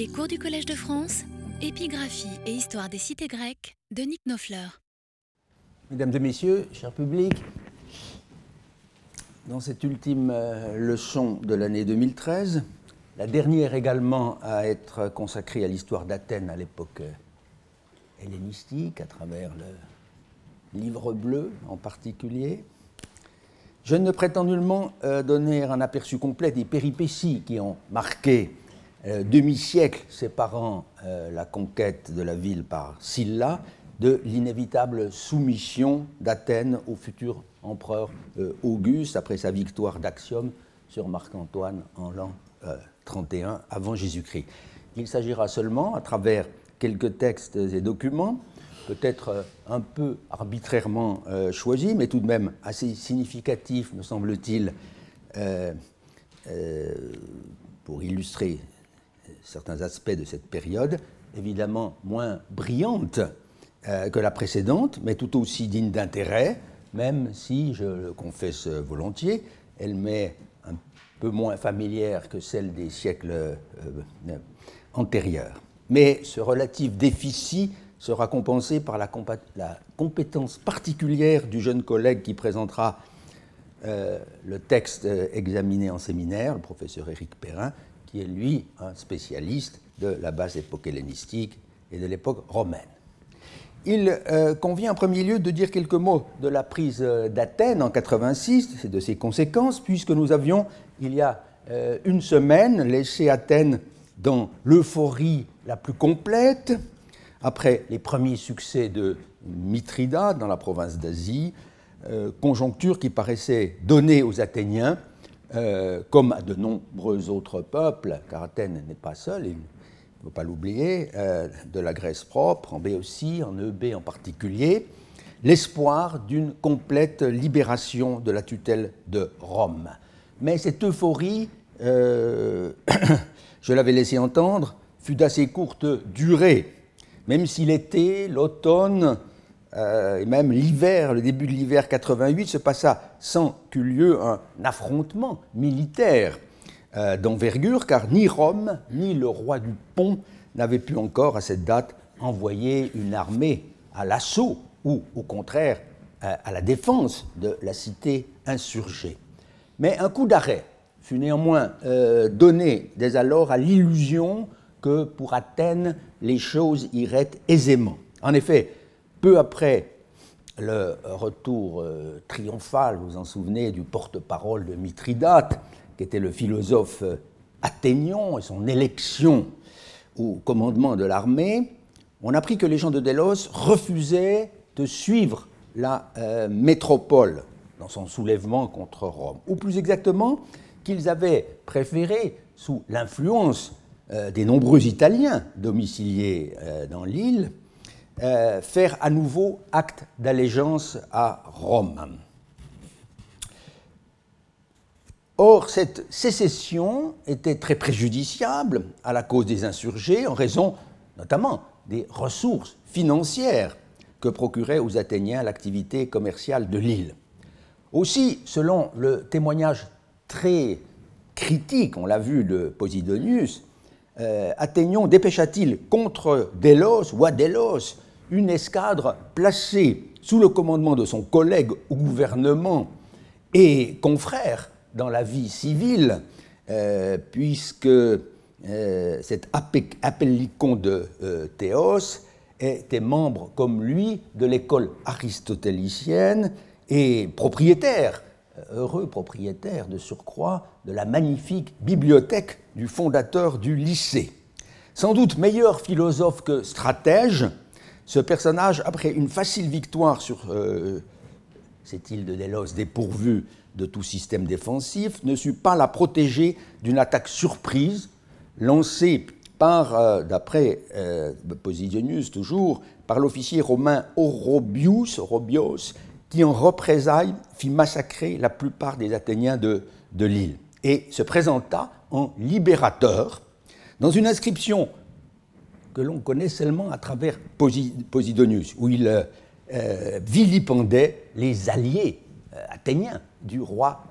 Les cours du Collège de France, épigraphie et histoire des cités grecques de Nick Nofleur. Mesdames et messieurs, cher public, dans cette ultime euh, leçon de l'année 2013, la dernière également à être consacrée à l'histoire d'Athènes à l'époque euh, hellénistique, à travers le livre bleu en particulier, je ne prétends nullement euh, donner un aperçu complet des péripéties qui ont marqué euh, demi-siècle séparant euh, la conquête de la ville par Sylla de l'inévitable soumission d'Athènes au futur empereur Auguste après sa victoire d'Axiome sur Marc-Antoine en l'an 31 avant Jésus-Christ. Il s'agira seulement, à travers quelques textes et documents, peut-être euh, un peu arbitrairement euh, choisi, mais tout de même assez significatif, me semble-t-il, euh, pour illustrer certains aspects de cette période, évidemment moins brillante que la précédente, mais tout aussi digne d'intérêt, même si, je le confesse volontiers, elle m'est un peu moins familière que celle des siècles antérieurs. Mais ce relatif déficit sera compensé par la, compétence particulière du jeune collègue qui présentera euh, le texte euh, examiné en séminaire, le professeur Éric Perrin, qui est lui un spécialiste de la base époque hellénistique et de l'époque romaine. Il euh, convient en premier lieu de dire quelques mots de la prise d'Athènes en 86 et de ses conséquences, puisque nous avions, il y a une semaine, laissé Athènes dans l'euphorie la plus complète, après les premiers succès de Mithridate dans la province d'Asie, euh, conjoncture qui paraissait donnée aux Athéniens, euh, comme à de nombreux autres peuples, car Athènes n'est pas seule, il ne faut pas l'oublier, euh, de la Grèce propre, en B aussi, en EB en particulier, l'espoir d'une complète libération de la tutelle de Rome. Mais cette euphorie, je l'avais laissé entendre, fut d'assez courte durée même si l'été, l'automne euh, et même l'hiver, le début de l'hiver 88, se passa sans qu'eût lieu un affrontement militaire euh, d'envergure, car ni Rome ni le roi du Pont n'avaient pu encore à cette date envoyer une armée à l'assaut ou au contraire euh, à la défense de la cité insurgée. Mais un coup d'arrêt fut néanmoins donné dès alors à l'illusion que pour Athènes, les choses iraient aisément. En effet, peu après le retour euh, triomphal, vous vous en souvenez, du porte-parole de Mithridate, qui était le philosophe euh, athénion, et son élection au commandement de l'armée, on apprit que les gens de Délos refusaient de suivre la euh, métropole dans son soulèvement contre Rome, ou plus exactement qu'ils avaient préféré, sous l'influence des nombreux Italiens domiciliés dans l'île, euh, faire à nouveau acte d'allégeance à Rome. Or, cette sécession était très préjudiciable à la cause des insurgés en raison notamment des ressources financières que procurait aux Athéniens l'activité commerciale de l'île. Aussi, selon le témoignage très critique, on l'a vu, de Posidonius, euh, Athénion dépêcha-t-il contre Délos ou à Délos une escadre placée sous le commandement de son collègue au gouvernement et confrère dans la vie civile, euh, puisque euh, cet appellicon de Théos était membre, comme lui, de l'école aristotélicienne et propriétaire heureux propriétaire de surcroît de la magnifique bibliothèque du fondateur du lycée. Sans doute meilleur philosophe que stratège, ce personnage, après une facile victoire sur euh, cette île de Délos dépourvue de tout système défensif, ne sut pas la protéger d'une attaque surprise lancée par, euh, d'après euh, Posidonius toujours, par l'officier romain Orobius, qui en représailles fit massacrer la plupart des Athéniens de, l'île et se présenta en libérateur. Dans une inscription que l'on connaît seulement à travers Posidonius, où il euh, vilipendait les alliés athénien du roi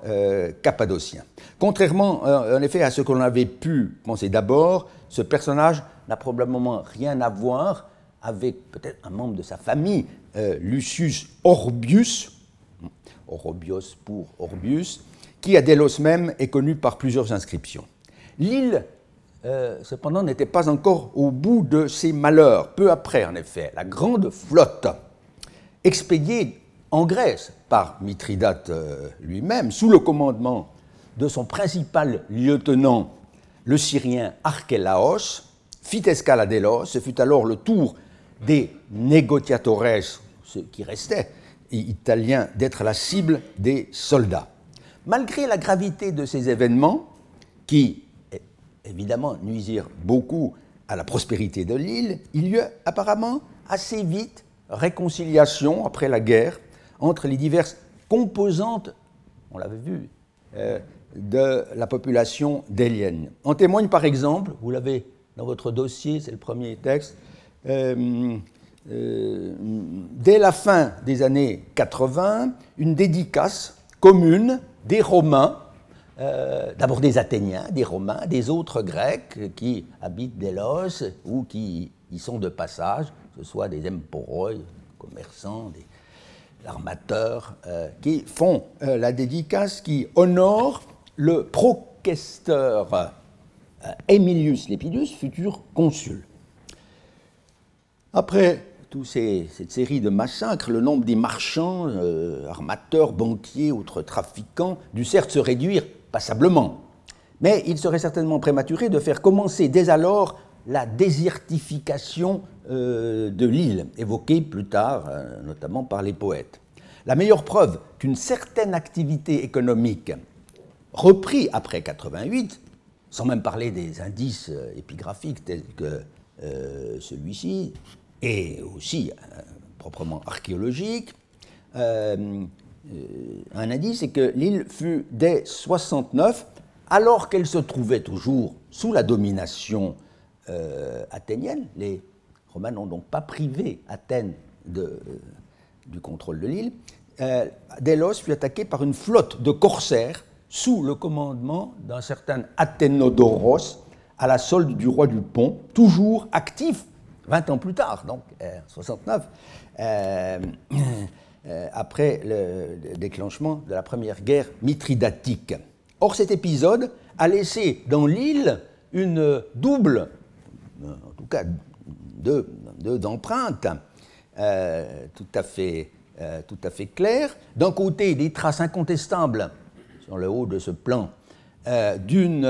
cappadocien. Contrairement en effet à ce qu'on avait pu penser d'abord, ce personnage n'a probablement rien à voir avec peut-être un membre de sa famille, Lucius Orbius, Orobios pour Orbius, qui à Délos même est connu par plusieurs inscriptions. L'île, euh, cependant, n'était pas encore au bout de ses malheurs. Peu après, en effet, la grande flotte, expédiée en Grèce par Mithridate euh, lui-même, sous le commandement de son principal lieutenant, le Syrien Archelaos, fit escale à Délos. Ce fut alors le tour des négociatores, ceux qui restaient, italiens, d'être la cible des soldats. Malgré la gravité de ces événements, qui évidemment nuisirent beaucoup à la prospérité de l'île, il y eut apparemment assez vite réconciliation après la guerre entre les diverses composantes, on l'avait vu, euh, de la population délienne. En témoigne par exemple, vous l'avez dans votre dossier, c'est le premier texte, euh, euh, dès la fin des années 80, une dédicace commune des Romains, euh, d'abord des Athéniens, des Romains, des autres Grecs qui habitent Délos ou qui y sont de passage, que ce soit des emporoi, commerçants, des armateurs, euh, qui font euh, la dédicace qui honore le proquesteur Emilius Lepidus, futur consul. Après toute cette série de massacres, le nombre des marchands, armateurs, banquiers, autres trafiquants, dut certes se réduire passablement. Mais il serait certainement prématuré de faire commencer dès alors la désertification euh, de l'île, évoquée plus tard euh, notamment par les poètes. La meilleure preuve qu'une certaine activité économique reprit après 88, sans même parler des indices épigraphiques tels que celui-ci, et aussi euh, proprement archéologique. Euh, euh, un indice, c'est que l'île fut dès 69, alors qu'elle se trouvait toujours sous la domination athénienne, les Romains n'ont donc pas privé Athènes de, du contrôle de l'île, Délos fut attaqué par une flotte de corsaires sous le commandement d'un certain Athénodoros à la solde du roi du Pont, toujours actif 20 ans plus tard, donc 69, euh, euh, euh, après le déclenchement de la première guerre mitridatique. Or, cet épisode a laissé dans l'île une double, en tout cas deux, empreintes tout, à fait, fait claires. D'un côté, des traces incontestables sur le haut de ce plan d'une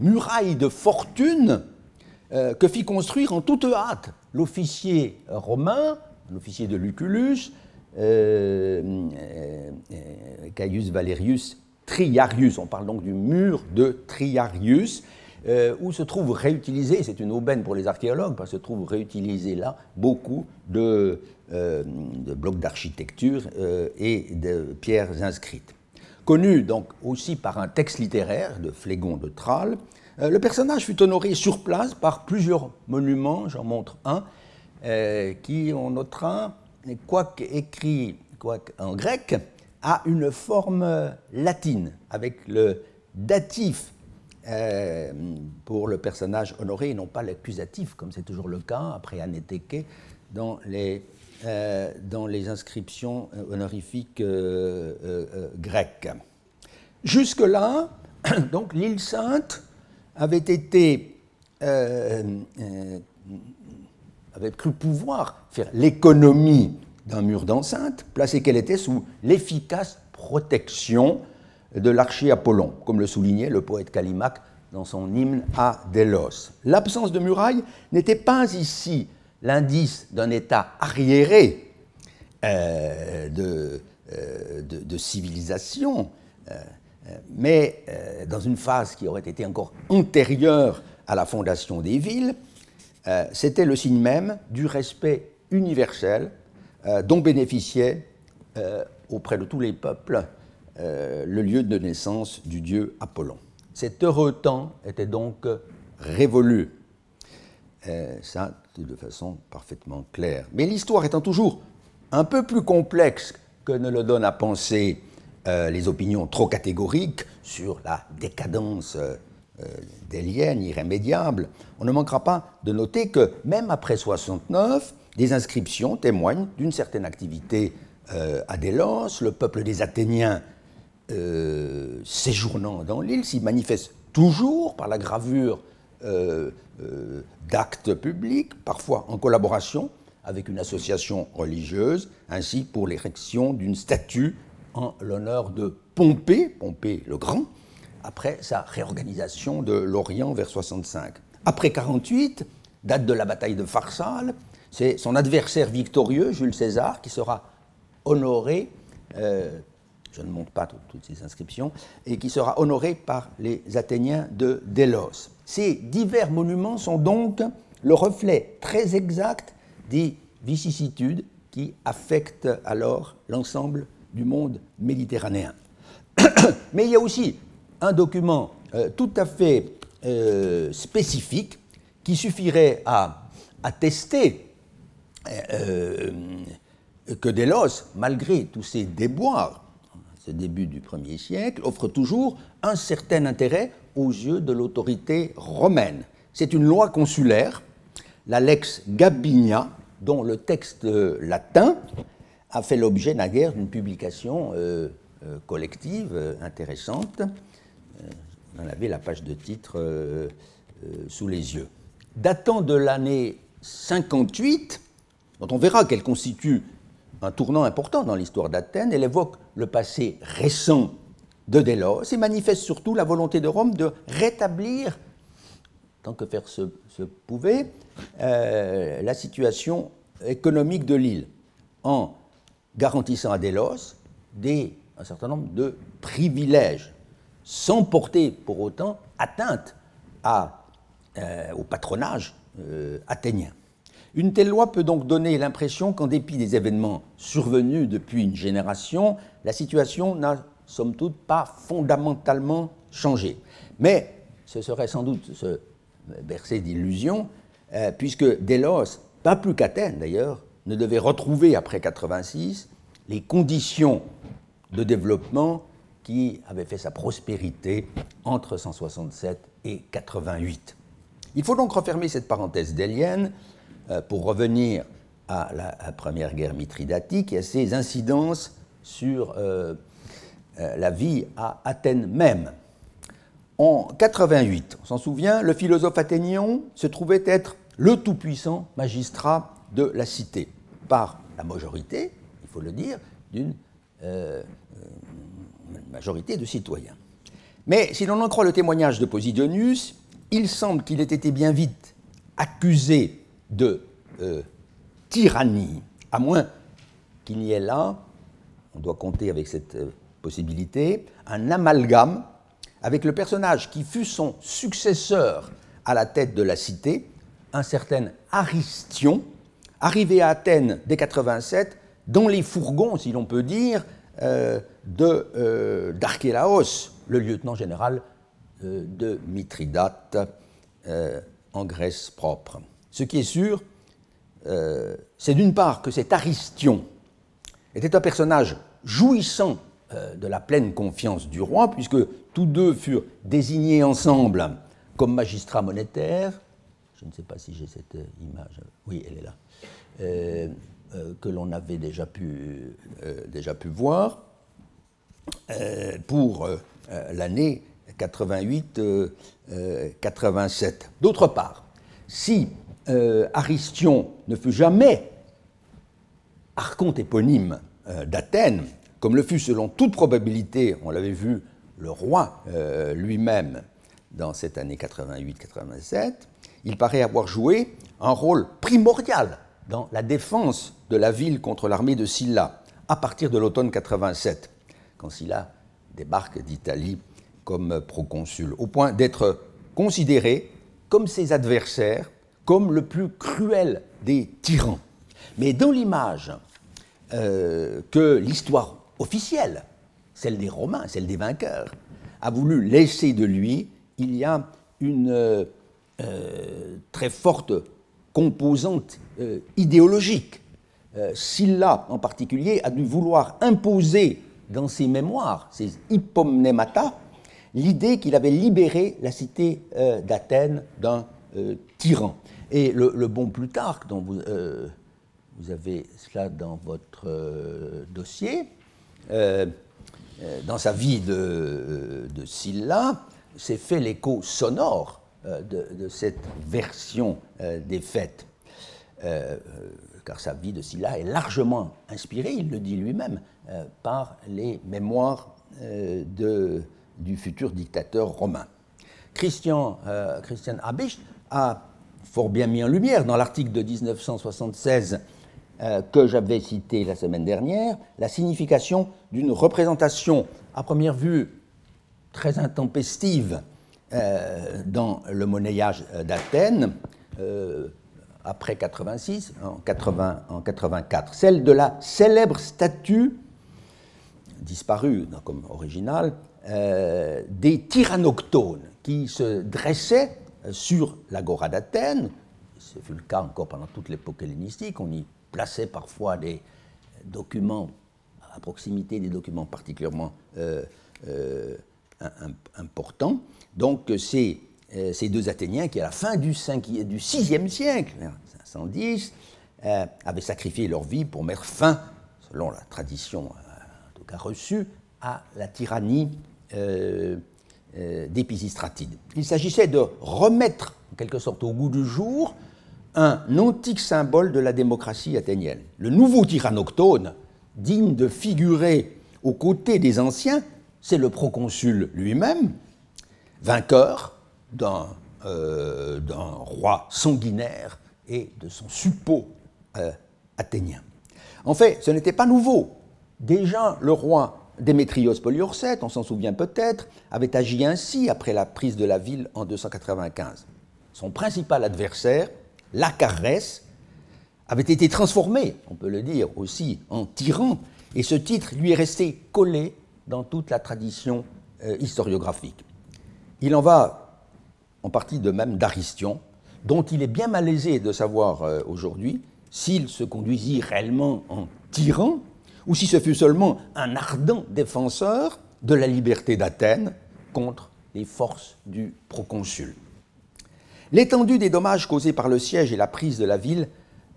muraille de fortune euh, que fit construire en toute hâte l'officier romain, l'officier de Lucullus, euh, euh, Caius Valerius Triarius. On parle donc du mur de Triarius, où se trouve réutilisé, c'est une aubaine pour les archéologues, parce que se trouve réutilisé là beaucoup de, blocs d'architecture et de pierres inscrites. Connu donc aussi par un texte littéraire de Phlégon de Tralles, euh, le personnage fut honoré sur place par plusieurs monuments, j'en montre un, euh, qui, on notera, quoique écrit en grec, a une forme latine, avec le datif euh, pour le personnage honoré et non pas l'accusatif, comme c'est toujours le cas après Anétéké dans les, dans les inscriptions honorifiques grecques. Jusque-là, donc l'île sainte avait été euh, euh, avait cru pouvoir faire l'économie d'un mur d'enceinte, placé qu'elle était sous l'efficace protection de l'archer Apollon, comme le soulignait le poète Callimaque dans son hymne à Délos. L'absence de muraille n'était pas ici l'indice d'un état arriéré euh, de, de, civilisation, euh, mais euh, dans une phase qui aurait été encore antérieure à la fondation des villes, euh, c'était le signe même du respect universel dont bénéficiait auprès de tous les peuples le lieu de naissance du dieu Apollon. Cet heureux temps était donc révolu. ça, de façon parfaitement claire. Mais l'histoire étant toujours un peu plus complexe que ne le donnent à penser euh, les opinions trop catégoriques sur la décadence euh, délienne, irrémédiable, on ne manquera pas de noter que même après 69, des inscriptions témoignent d'une certaine activité euh, à Délos. Le peuple des Athéniens euh, séjournant dans l'île s'y manifeste toujours par la gravure d'actes publics, parfois en collaboration avec une association religieuse, ainsi pour l'érection d'une statue en l'honneur de Pompée, Pompée le Grand, après sa réorganisation de l'Orient vers 65. Après 48, date de la bataille de Pharsale, c'est son adversaire victorieux, Jules César, qui sera honoré, euh, je ne montre pas toutes ces inscriptions, et qui sera honoré par les Athéniens de Délos. Ces divers monuments sont donc le reflet très exact des vicissitudes qui affectent alors l'ensemble du monde méditerranéen. Mais il y a aussi un document euh, tout à fait euh, spécifique qui suffirait à attester euh, que Délos, malgré tous ses déboires, ce début du Ier siècle, offre toujours un certain intérêt aux yeux de l'autorité romaine. C'est une loi consulaire, la Lex Gabinia, dont le texte latin a fait l'objet naguère d'une publication collective intéressante. On avait la page de titre sous les yeux. Datant de l'année 58, dont on verra qu'elle constitue un tournant important dans l'histoire d'Athènes. Elle évoque le passé récent de Délos et manifeste surtout la volonté de Rome de rétablir, tant que faire se, pouvait, euh, la situation économique de l'île en garantissant à Délos un certain nombre de privilèges, sans porter pour autant atteinte euh, au patronage euh, athénien. Une telle loi peut donc donner l'impression qu'en dépit des événements survenus depuis une génération, la situation n'a somme toute pas fondamentalement changé. Mais ce serait sans doute se bercer d'illusions, euh, puisque Délos, pas plus qu'Athènes d'ailleurs, ne devait retrouver après 86 les conditions de développement qui avaient fait sa prospérité entre 167 et 88. Il faut donc refermer cette parenthèse délienne euh, pour revenir à la première guerre mithridatique et à ses incidences sur euh, euh, la vie à Athènes même. En 88, on s'en souvient, le philosophe athénien se trouvait être le tout-puissant magistrat de la cité, par la majorité, il faut le dire, d'une majorité de citoyens. Mais si l'on en croit le témoignage de Posidonius, il semble qu'il ait été bien vite accusé de euh, tyrannie, à moins qu'il n'y ait là, on doit compter avec cette euh, possibilité, un amalgame avec le personnage qui fut son successeur à la tête de la cité, un certain Aristion, arrivé à Athènes dès 87, dans les fourgons, si l'on peut dire, euh, d'Archélaos, le lieutenant général de Mithridate en Grèce propre. Ce qui est sûr, euh, c'est d'une part que cet Aristion était un personnage jouissant euh, de la pleine confiance du roi, puisque tous deux furent désignés ensemble comme magistrats monétaires. Je ne sais pas si j'ai cette euh, image. Oui, elle est là. que l'on avait déjà pu voir pour l'année 88-87. D'autre part, si euh, Aristion ne fut jamais archonte éponyme euh, d'Athènes, comme le fut selon toute probabilité, on l'avait vu, le roi euh, lui-même dans cette année 88-87, il paraît avoir joué un rôle primordial dans la défense de la ville contre l'armée de Sylla à partir de l'automne 87, quand Sylla débarque d'Italie comme proconsul, au point d'être considéré comme ses adversaires comme le plus cruel des tyrans. Mais dans l'image euh, que l'histoire officielle, celle des Romains, celle des vainqueurs, a voulu laisser de lui, il y a une euh, très forte composante euh, idéologique. Sylla en particulier a dû vouloir imposer dans ses mémoires, ses hypomnémata, l'idée qu'il avait libéré la cité d'Athènes d'un tyran. Et le, bon Plutarque, dont vous, vous avez cela dans votre dossier, dans sa vie de, de Sylla, s'est fait l'écho sonore euh, de, cette version euh, des euh, car sa vie de Sylla est largement inspirée, il le dit lui-même, par les mémoires de, du futur dictateur romain. Christian, Christian Habicht a fort bien mis en lumière dans l'article de 1976 que j'avais cité la semaine dernière, la signification d'une représentation à première vue très intempestive euh, dans le monnayage d'Athènes, euh, après 86, en, 80, en 84, celle de la célèbre statue, disparue comme originale, euh, des tyrannoctones qui se dressaient sur l'agora d'Athènes. Ce fut le cas encore pendant toute l'époque hellénistique. On y plaçait parfois des documents à proximité des documents particulièrement important. Donc c'est euh, ces deux Athéniens qui, à la fin du, 5, du 6e siècle, 510, euh, avaient sacrifié leur vie pour mettre fin, selon la tradition euh, en tout cas reçue, à la tyrannie euh, des Pisistratide. Il s'agissait de remettre, en quelque sorte, au goût du jour un antique symbole de la démocratie athénienne. Le nouveau tyrannoctone, digne de figurer aux côtés des anciens, c'est le proconsul lui-même, vainqueur euh, d'un roi sanguinaire et de son suppôt euh, athénien. En fait, ce n'était pas nouveau. Déjà, le roi Démétrios Poliorcète, on s'en souvient peut-être, avait agi ainsi après la prise de la ville en 295. Son principal adversaire, Lacarès, avait été transformé, on peut le dire aussi, en tyran, et ce titre lui est resté collé dans toute la tradition euh, historiographique. Il en va en partie de même d'Aristion, dont il est bien malaisé de savoir euh, aujourd'hui s'il se conduisit réellement en tyran ou si ce fut seulement un ardent défenseur de la liberté d'Athènes contre les forces du proconsul. L'étendue des dommages causés par le siège et la prise de la ville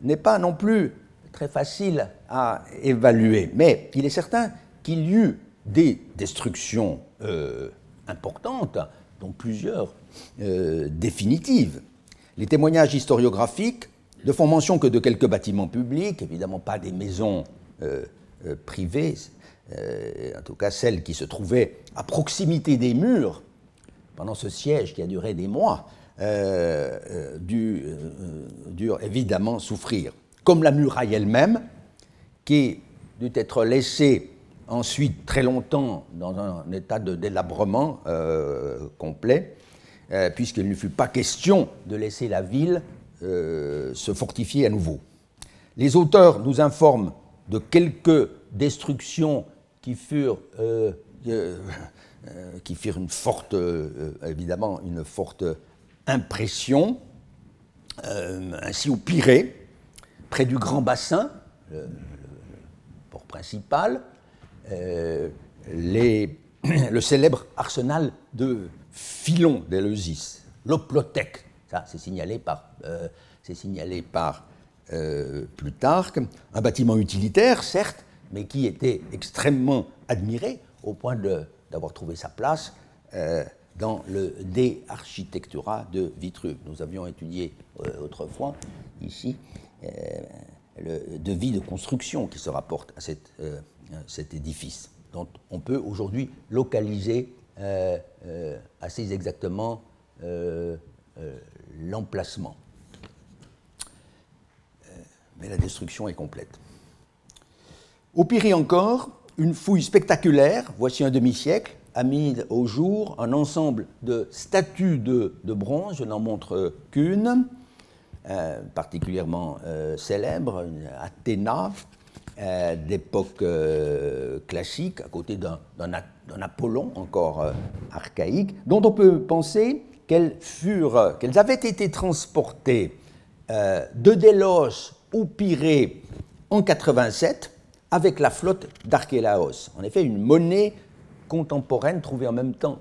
n'est pas non plus très facile à évaluer, mais il est certain qu'il y eut des destructions euh, importantes, dont plusieurs euh, définitives. Les témoignages historiographiques ne font mention que de quelques bâtiments publics, évidemment pas des maisons euh, privées, en tout cas celles qui se trouvaient à proximité des murs pendant ce siège qui a duré des mois, durent évidemment souffrir. Comme la muraille elle-même, qui dut être laissée ensuite très longtemps dans un état de délabrement euh, complet, euh, puisqu'il ne fut pas question de laisser la ville euh, se fortifier à nouveau. Les auteurs nous informent de quelques destructions qui furent, qui firent une forte, évidemment, une forte impression, ainsi au Pirée, près du Grand Bassin, le port principal, euh, le célèbre arsenal de Philon d'Eleusis, l'Oplotec, ça c'est signalé par, euh, euh, Plutarque, un bâtiment utilitaire certes, mais qui était extrêmement admiré au point d'avoir trouvé sa place dans le De Architectura de Vitruve. Nous avions étudié autrefois ici le devis de construction qui se rapporte à euh, cet édifice, dont on peut aujourd'hui localiser euh, euh, assez exactement l'emplacement. mais la destruction est complète. Au Pirée encore, une fouille spectaculaire, voici un demi-siècle, a mis au jour un ensemble de statues de, bronze, je n'en montre qu'une, particulièrement célèbre, Athéna, euh, d'époque euh, classique, à côté d'un Apollon encore euh, archaïque, dont on peut penser qu'elles furent, qu'elles avaient été transportées de Délos au Pirée en 87 avec la flotte d'Archélaos. En effet, une monnaie contemporaine trouvée en même temps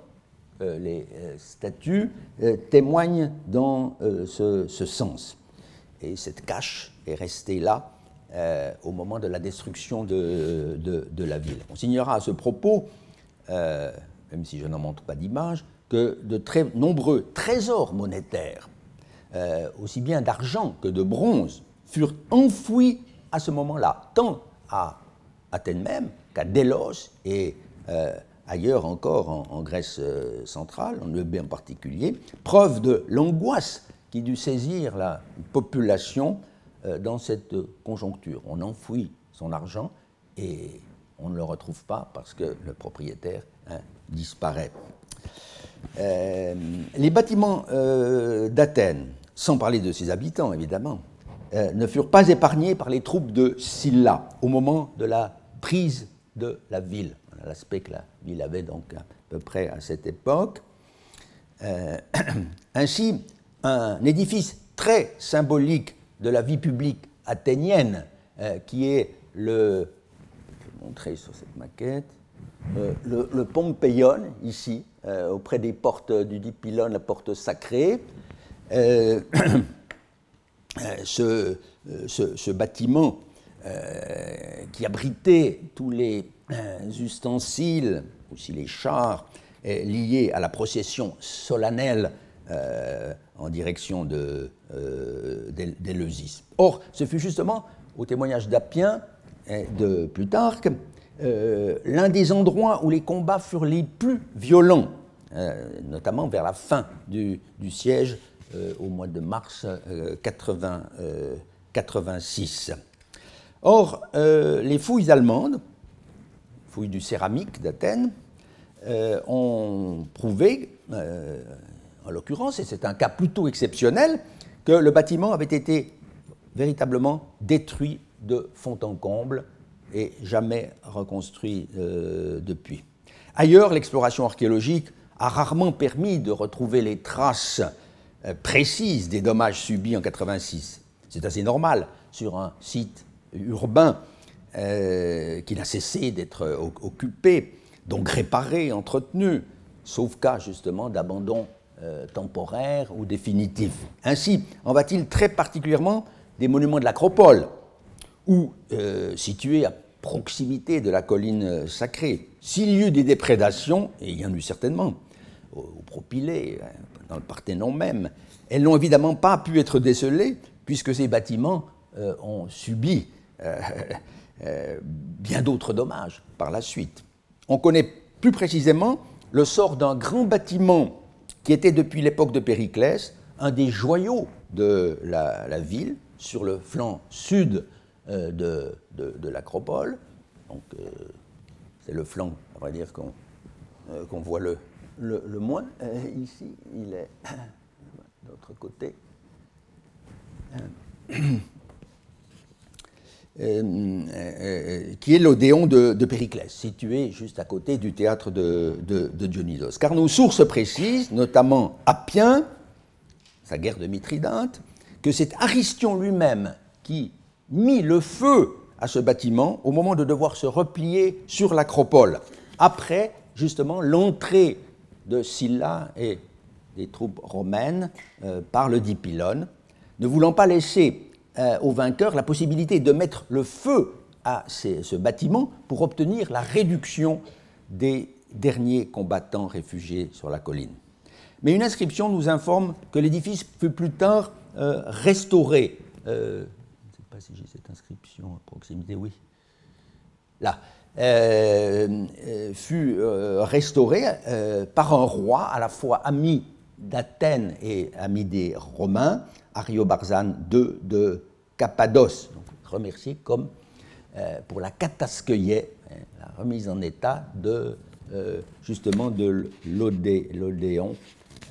les statues euh, témoigne dans ce, sens. Et cette cache est restée là au moment de la destruction de, de, la ville. On signera à ce propos, même si je n'en montre pas d'image, que de très nombreux trésors monétaires, aussi bien d'argent que de bronze, furent enfouis à ce moment-là, tant à Athènes même qu'à Délos et ailleurs encore en, Grèce euh, centrale, en Eubée en particulier, preuve de l'angoisse qui dut saisir la population euh, dans cette conjoncture. On enfouit son argent et on ne le retrouve pas parce que le propriétaire hein, disparaît. Euh, les bâtiments d'Athènes, sans parler de ses habitants évidemment, ne furent pas épargnés par les troupes de Sylla au moment de la prise de la ville l'aspect que la ville avait donc à peu près à cette époque. Euh, ainsi, un édifice très symbolique de la vie publique athénienne, euh, qui est le, je vais montrer sur cette maquette, euh, le, le, Pompéion, ici, auprès des portes du dit pylône, la porte sacrée. Ce, ce, ce, bâtiment qui abritait tous les ustensiles, aussi les chars, liés à la procession solennelle euh, en direction de, euh. Or, ce fut justement, au témoignage d'Appien et de Plutarque, euh, l'un des endroits où les combats furent les plus violents, notamment vers la fin du, siège au mois de mars 80, 86. Or, les fouilles allemandes fouilles du céramique d'Athènes, euh, ont prouvé, euh, en l'occurrence, et c'est un cas plutôt exceptionnel, que le bâtiment avait été véritablement détruit de fond en comble et jamais reconstruit euh, depuis. Ailleurs, l'exploration archéologique a rarement permis de retrouver les traces précises des dommages subis en 86. C'est assez normal sur un site urbain euh, qui n'a cessé d'être occupé, donc réparé, entretenu, sauf cas justement d'abandon euh, temporaire ou définitif. Ainsi en va-t-il très particulièrement des monuments de l'acropole, ou euh, situés à proximité de la colline sacrée. S'il y eut des déprédations, et il y en eut certainement, au, Propylée, hein, dans le Parthénon même, elles n'ont évidemment pas pu être décelées, puisque ces bâtiments ont subi euh, bien d'autres dommages par la suite. On connaît plus précisément le sort d'un grand bâtiment qui était depuis l'époque de Périclès un des joyaux de la, ville sur le flanc sud euh, de, de, l'acropole. Donc euh, c'est le flanc, on va dire, qu'on qu'on voit le, le, le moins. ici, il est de l'autre côté. Euh, euh, qui est l'Odéon de, Périclès, situé juste à côté du théâtre de, Dionysos. Car nos sources précisent, notamment Appien, sa guerre de Mithridate, que c'est Aristion lui-même qui mit le feu à ce bâtiment au moment de devoir se replier sur l'acropole, après justement l'entrée de Sylla et des troupes romaines euh, par le Dipylone, ne voulant pas laisser euh, au vainqueur la possibilité de mettre le feu à ce bâtiment pour obtenir la réduction des derniers combattants réfugiés sur la colline. Mais une inscription nous informe que l'édifice fut plus tard euh, restauré. Euh, je ne sais pas si j'ai cette inscription à proximité, oui. Là. fut restauré par un roi à la fois ami d'Athènes et ami des Romains, Ariobarzane II de Cappadoce, donc remercié comme euh, pour la catasqueillée, hein, la remise en état de euh, justement de l'Odéon,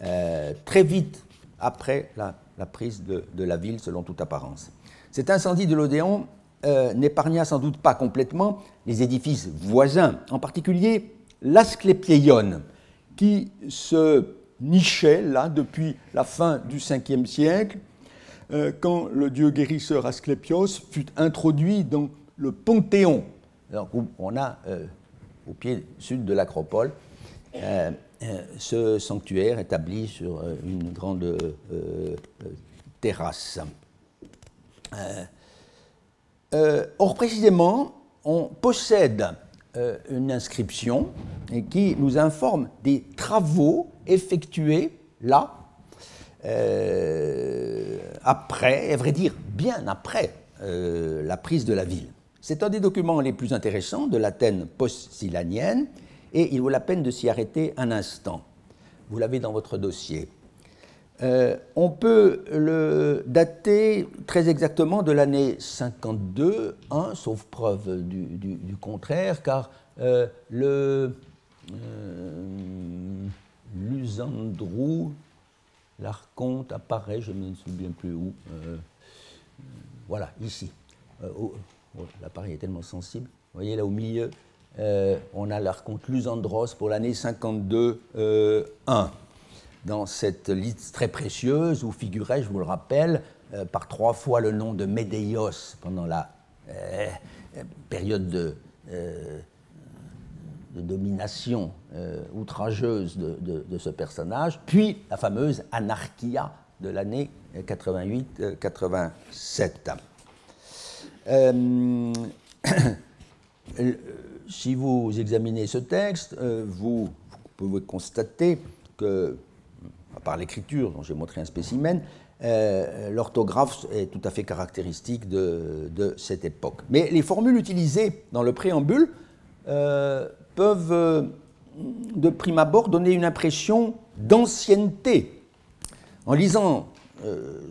euh, très vite après la, prise de, la ville, selon toute apparence. Cet incendie de l'Odéon n'épargna sans doute pas complètement les édifices voisins, en particulier l'Asclépieion, qui se nichait là depuis la fin du Ve siècle quand le dieu guérisseur Asclépios fut introduit dans le Panthéon. Donc, on a au pied sud de l'acropole ce sanctuaire établi sur une grande terrasse. or, précisément, on possède euh, une inscription qui nous informe des travaux effectués là, euh, après, à vrai dire bien après euh, la prise de la ville. C'est un des documents les plus intéressants de l'Athènes post-silanienne et il vaut la peine de s'y arrêter un instant. Vous l'avez dans votre dossier. Euh, on peut le dater très exactement de l'année 52, hein, sauf preuve du, contraire, car le Lusandrou, l'archonte apparaît, je ne me souviens plus où, voilà, ici. Oh, l'appareil est tellement sensible. Vous voyez là au milieu, on a l'archonte Lusandros pour l'année 52-1 dans cette liste très précieuse où figurait, je vous le rappelle, euh, par trois fois le nom de Médéios pendant la euh, période de, euh, domination outrageuse de, ce personnage, puis la fameuse anarchia de l'année 88-87. si vous examinez ce texte, vous pouvez constater que à part l'écriture dont j'ai montré un spécimen, euh, l'orthographe est tout à fait caractéristique de, cette époque. Mais les formules utilisées dans le préambule euh, peuvent, euh, de prime abord, donner une impression d'ancienneté. En lisant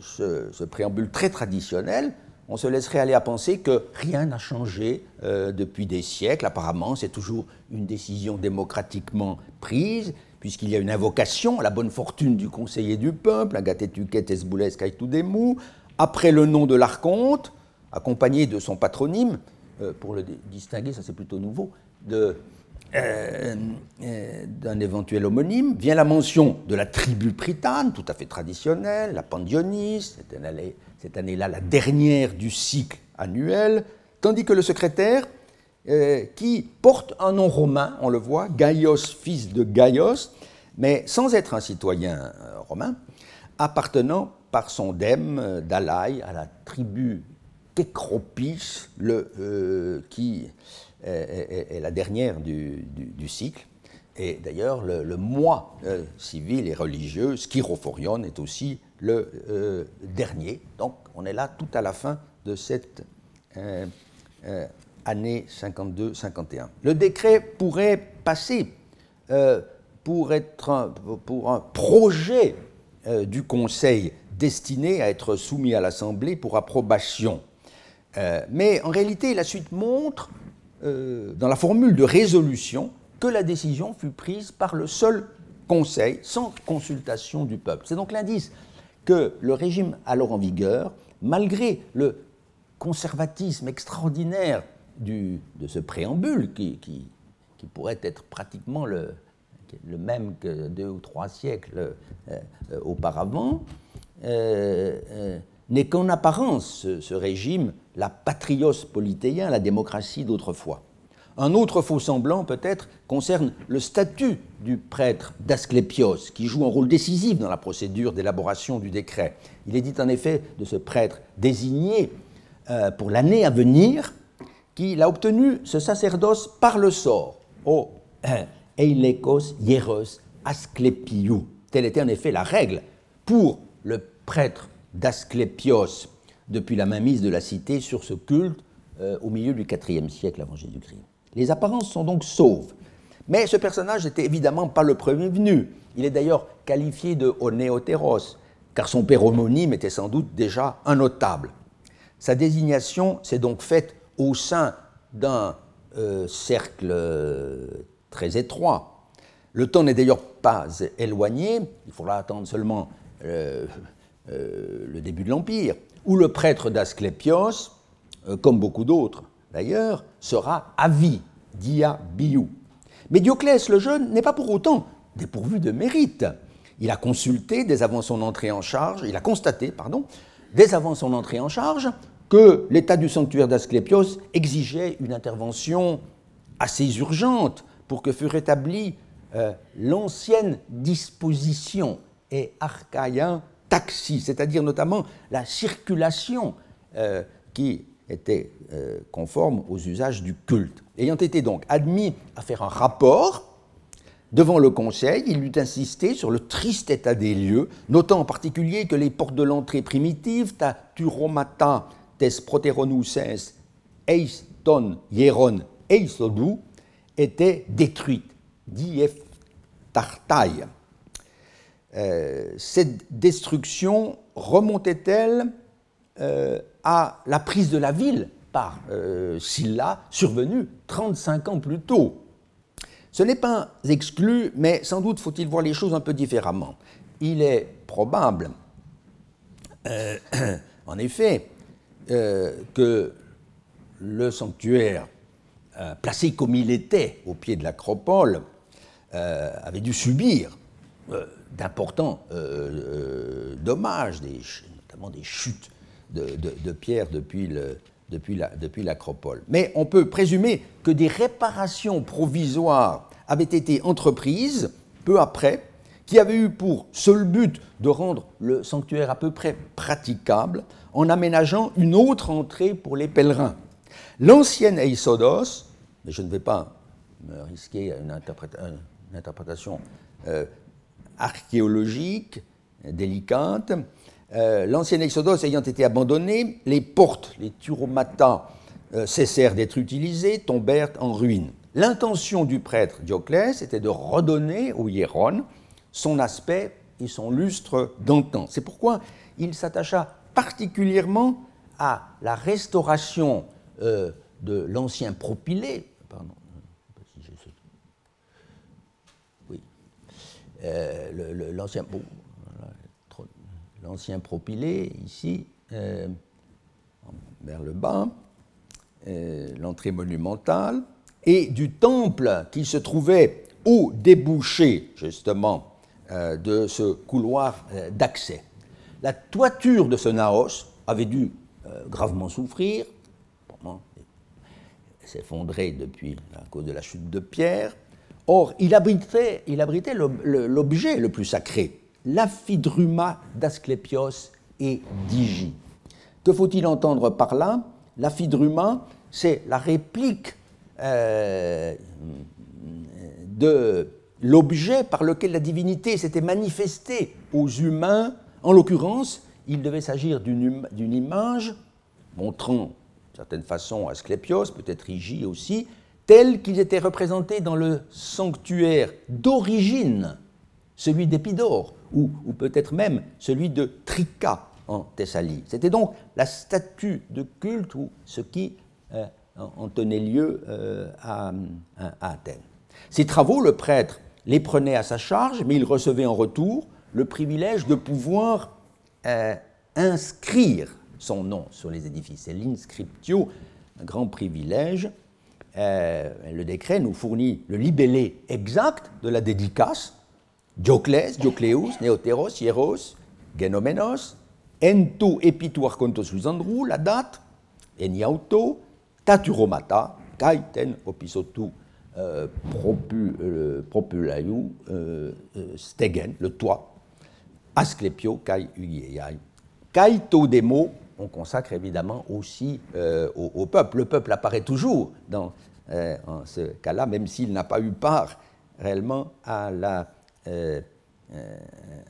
ce, préambule très traditionnel, on se laisserait aller à penser que rien n'a changé depuis des siècles. Apparemment, c'est toujours une décision démocratiquement prise puisqu'il y a une invocation à la bonne fortune du conseiller du peuple, Agatetuket Esboules Kaitoudemu, après le nom de l'archonte, accompagné de son patronyme, euh, pour le distinguer, ça c'est plutôt nouveau, euh, euh, d'un éventuel homonyme, vient la mention de la tribu pritane, tout à fait traditionnelle, la Pandionis, cette année-là la dernière du cycle annuel, tandis que le secrétaire euh, qui porte un nom romain, on le voit, Gaios, fils de Gaios, mais sans être un citoyen romain, appartenant par son dème d'Alaï à la tribu Kécropis, le, qui est, la dernière du, cycle. Et d'ailleurs, le, mois civil et religieux, Skirophorion, est aussi le dernier. Donc, on est là tout à la fin de cette année 52-51. Le décret pourrait passer euh, pour être un, pour un projet euh, du Conseil destiné à être soumis à l'Assemblée pour approbation. Euh, mais en réalité, la suite montre, dans la formule de résolution, que la décision fut prise par le seul Conseil, sans consultation du peuple. C'est donc l'indice que le régime alors en vigueur, malgré le conservatisme extraordinaire de ce préambule qui, pourrait être pratiquement le, même que deux ou trois siècles euh, auparavant, euh, euh, n'est qu'en apparence ce, régime la patrios politéen, la démocratie d'autrefois. Un autre faux semblant, peut-être, concerne le statut du prêtre d'Asclépios, qui joue un rôle décisif dans la procédure d'élaboration du décret. Il est dit en effet de ce prêtre désigné pour l'année à venir qu'il a obtenu ce sacerdoce par le sort, au Eilekos Hieros Asclepiou. Telle était en effet la règle pour le prêtre d'Asclépios depuis la mainmise de la cité sur ce culte euh, au milieu du IVe siècle avant Jésus-Christ. Les apparences sont donc sauves. Mais ce personnage n'était évidemment pas le premier venu. Il est d'ailleurs qualifié de onéotéros, car son père homonyme était sans doute déjà un notable. Sa désignation s'est donc faite au sein d'un euh, cercle euh, très étroit. Le temps n'est d'ailleurs pas éloigné, il faudra attendre seulement le début de l'Empire, où le prêtre d'Asclépios, comme beaucoup d'autres d'ailleurs, sera à vie, dia biou. Mais Dioclès le Jeune n'est pas pour autant dépourvu de mérite. Il a consulté dès avant son entrée en charge, il a constaté, pardon, dès avant son entrée en charge, que l'état du sanctuaire d'Asclépios exigeait une intervention assez urgente pour que fût rétablie euh, l'ancienne disposition et archaïen taxi, c'est-à-dire notamment la circulation euh, qui était euh, conforme aux usages du culte. Ayant été donc admis à faire un rapport devant le Conseil, il eut insisté sur le triste état des lieux, notant en particulier que les portes de l'entrée primitives, ta turomata tes proteronuses eiston hieron eisodou, étaient détruites, dief. Euh, cette destruction remontait-elle euh, à la prise de la ville par euh, Silla, survenue 35 ans plus tôt? Ce n'est pas exclu, mais sans doute faut-il voir les choses un peu différemment. Il est probable, en effet, que le sanctuaire, placé comme il était au pied de l'acropole, avait dû subir d'importants euh, euh, dommages, notamment des chutes de, pierres depuis l'acropole. Mais on peut présumer que des réparations provisoires avaient été entreprises peu après, qui avaient eu pour seul but de rendre le sanctuaire à peu près praticable en aménageant une autre entrée pour les pèlerins. L'ancienne Eisodos, mais je ne vais pas me risquer à une, interprétation euh, archéologique délicate. Euh, l'ancien Exodus ayant été abandonné, les portes, les turomata, euh, cessèrent d'être utilisées, tombèrent en ruine. L'intention du prêtre Dioclès était de redonner au Hieron son aspect et son lustre d'antan. C'est pourquoi il s'attacha particulièrement à la restauration euh, de l'ancien propylée, Euh, l'ancien l'ancien propylée, ici, euh, vers le bas, euh, l'entrée monumentale, et du temple qui se trouvait au débouché, justement, de ce couloir d'accès. La toiture de ce naos avait dû gravement souffrir, s'effondrer depuis à cause de la chute de pierre, Or, il abritait, l'objet le plus sacré, l'aphidruma d'Asclépios et d'Igi. Que faut-il entendre par là? L'aphidruma, c'est la réplique euh, de l'objet par lequel la divinité s'était manifestée aux humains. En l'occurrence, il devait s'agir d'une image montrant, d'une certaine façon, Asclépios, peut-être Igi aussi, tels qu'ils étaient représentés dans le sanctuaire d'origine, celui d'Épidore, ou, peut-être même celui de Trica en Thessalie. C'était donc la statue de culte ou ce qui euh, en tenait lieu euh, à, Athènes. Ces travaux, le prêtre les prenait à sa charge, mais il recevait en retour le privilège de pouvoir euh, inscrire son nom sur les édifices. C'est l'inscriptio, un grand privilège euh, le décret nous fournit le libellé exact de la dédicace Dioclès, Diocléus, Néotéros, Hieros, Genomenos, ento epitu archontos Androu, la date, eniauto, taturomata, kaiten opisotu euh, euh, propulaiu, euh, stegen, le toit, asclepio kai ugiei. Kaito demo, on consacre évidemment aussi euh, au, peuple. Le peuple apparaît toujours dans euh, ce cas-là, même s'il n'a pas eu part réellement euh,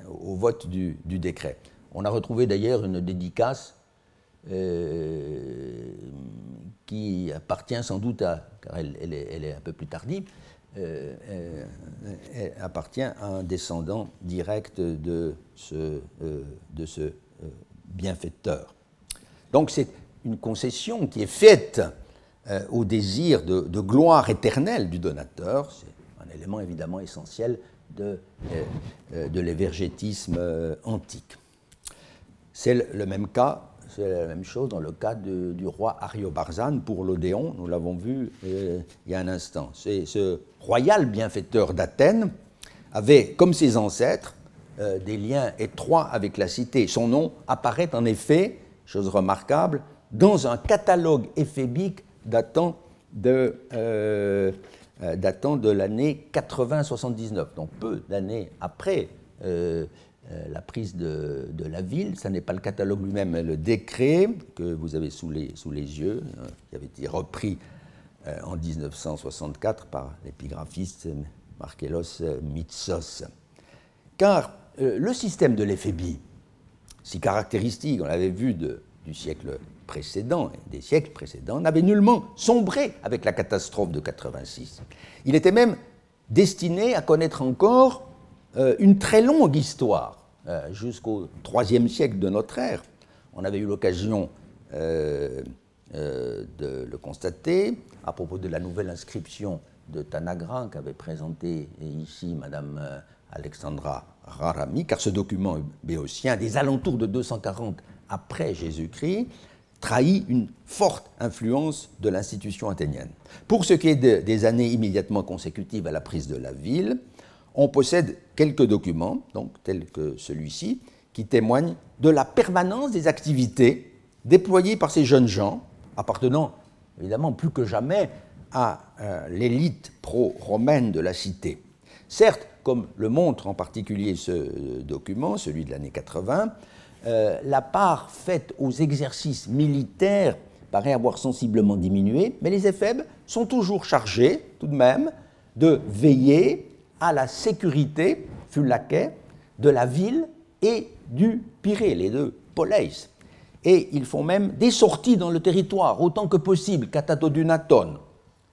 au vote du, décret. On a retrouvé d'ailleurs une dédicace qui appartient sans doute à, car elle, est, un peu plus tardive, appartient à un descendant direct de ce bienfaiteur. Donc c'est une concession qui est faite euh, au désir de, gloire éternelle du donateur. C'est un élément évidemment essentiel de, euh, euh, l'évergétisme antique. C'est le, même cas, c'est la même chose dans le cas du roi Ariobarzane pour l'Odéon, nous l'avons vu il y a un instant. Ce royal bienfaiteur d'Athènes avait, comme ses ancêtres, des liens étroits avec la cité. Son nom apparaît en effet, chose remarquable, dans un catalogue éphébique datant de, datant de l'année 80-79, donc peu d'années après euh, la prise de, la ville. Ce n'est pas le catalogue lui-même, mais le décret que vous avez sous les, yeux, qui avait été repris euh, en 1964 par l'épigraphiste Markelos Mitsos. Car euh, le système de l'éphébie, si caractéristique, on l'avait vu du siècle précédent des siècles précédents, n'avait nullement sombré avec la catastrophe de 86. Il était même destiné à connaître encore une très longue histoire euh, jusqu'au IIIe siècle de notre ère. On avait eu l'occasion euh, euh, de le constater à propos de la nouvelle inscription de Tanagra qu'avait présenté ici Madame Alexandra Car ce document béotien, des alentours de 240 après Jésus-Christ, trahit une forte influence de l'institution athénienne. Pour ce qui est des années immédiatement consécutives à la prise de la ville, on possède quelques documents, tels que celui-ci, qui témoignent de la permanence des activités déployées par ces jeunes gens, appartenant évidemment plus que jamais à euh, l'élite pro-romaine de la cité. Certes, comme le montre en particulier ce document, celui de l'année 80, euh, la part faite aux exercices militaires paraît avoir sensiblement diminué, mais les éphèbes sont toujours chargés, tout de même, de veiller à la sécurité, fut laquais, de la ville et du Pirée, les deux poleis. Et ils font même des sorties dans le territoire, autant que possible, catatodunaton.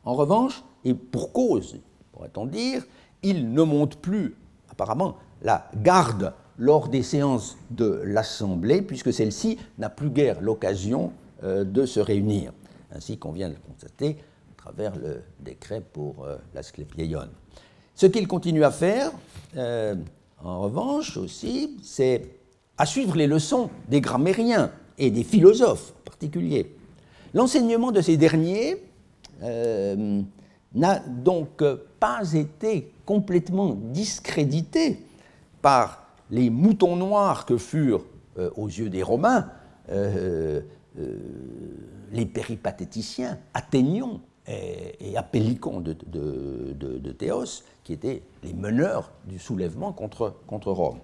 En revanche, et pour cause, pourrait-on dire, ils ne montent plus, apparemment, la garde lors des séances de l'Assemblée, puisque celle-ci n'a plus guère l'occasion euh, de se réunir, ainsi qu'on vient de le constater à travers le décret pour euh. Ce qu'il continue à faire, euh, en revanche aussi, c'est à suivre les leçons des grammairiens et des philosophes en particulier. L'enseignement de ces derniers euh, n'a donc pas été complètement discrédité par les moutons noirs que furent, euh, aux yeux des Romains, les péripatéticiens, athénions et, et de, Théos, qui étaient les meneurs du soulèvement contre, Rome.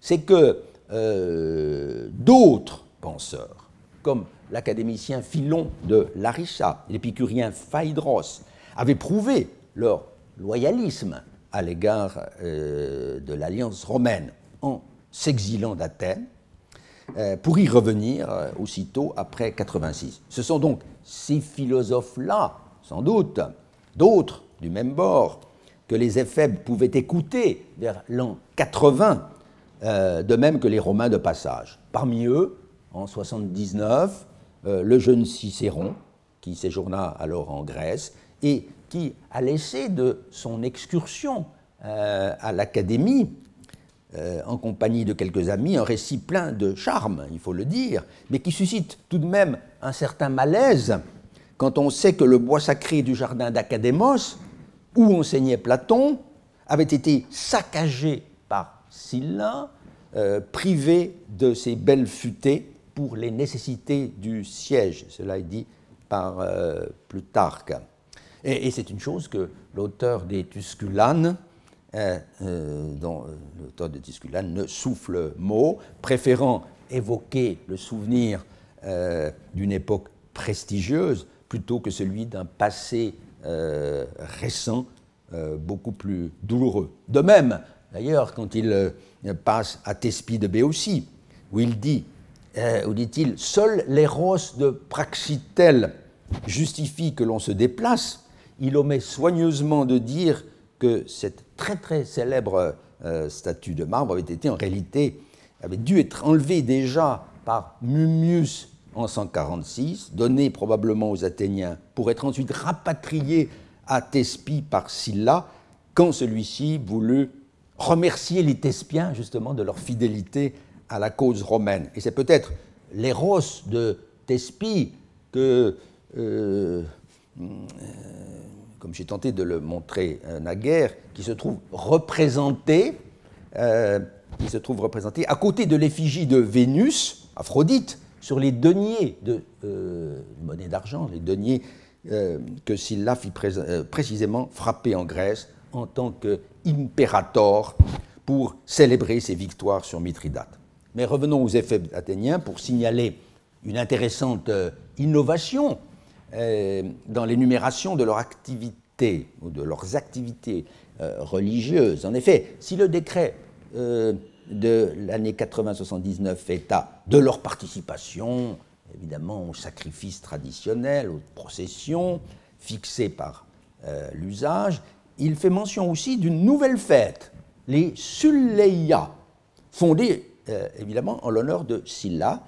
C'est que euh, d'autres penseurs, comme l'académicien Philon de Larissa, l'épicurien Phaedros, avaient prouvé leur loyalisme à l'égard euh, de l'alliance romaine en s'exilant d'Athènes, euh, pour y revenir aussitôt après 86. Ce sont donc ces philosophes-là sans doute, d'autres du même bord, que les éphèbes pouvaient écouter vers l'an 80, euh, de même que les Romains de passage. Parmi eux, en 79, euh, le jeune Cicéron, qui séjourna alors en Grèce, et qui a laissé de son excursion euh, à l'Académie, en compagnie de quelques amis, un récit plein de charme, il faut le dire, mais qui suscite tout de même un certain malaise quand on sait que le bois sacré du jardin d'Académos, où enseignait Platon, avait été saccagé par Sylla, euh, privé de ses belles futaies pour les nécessités du siège. Cela est dit par euh, Plutarque. Et, c'est une chose que l'auteur des Tusculanes, euh, dont l'auteur des Tusculanes ne souffle mot, préférant évoquer le souvenir d'une époque prestigieuse, plutôt que celui d'un passé euh, récent euh, beaucoup plus douloureux. De même, d'ailleurs, quand il euh, passe à Thespie de Béotie, où il dit, où dit-il, seuls les roses de Praxitèle justifient que l'on se déplace, il omet soigneusement de dire que cette très très célèbre statue de marbre avait été en réalité, avait dû être enlevée déjà par Mummius en 146, donné probablement aux Athéniens pour être ensuite rapatrié à Thespie par Sylla, quand celui-ci voulut remercier les Thespiens justement de leur fidélité à la cause romaine. Et c'est peut-être l'éros de Thespie que, euh, euh, comme j'ai tenté de le montrer naguère, qui se trouve représenté qui se trouve représenté à côté de l'effigie de Vénus, Aphrodite, sur les deniers de monnaie d'argent, les deniers que Sylla fit précisément frapper en Grèce en tant qu'impérator pour célébrer ses victoires sur Mithridate. Mais revenons aux effets athéniens pour signaler une intéressante euh, innovation euh, dans l'énumération de leur activité ou de leurs activités euh, religieuses. En effet, si le décret de l'année 80-79 fait état de leur participation, évidemment, aux sacrifices traditionnels, aux processions fixées par l'usage, il fait mention aussi d'une nouvelle fête, les Sulleia, fondée évidemment en l'honneur de Silla,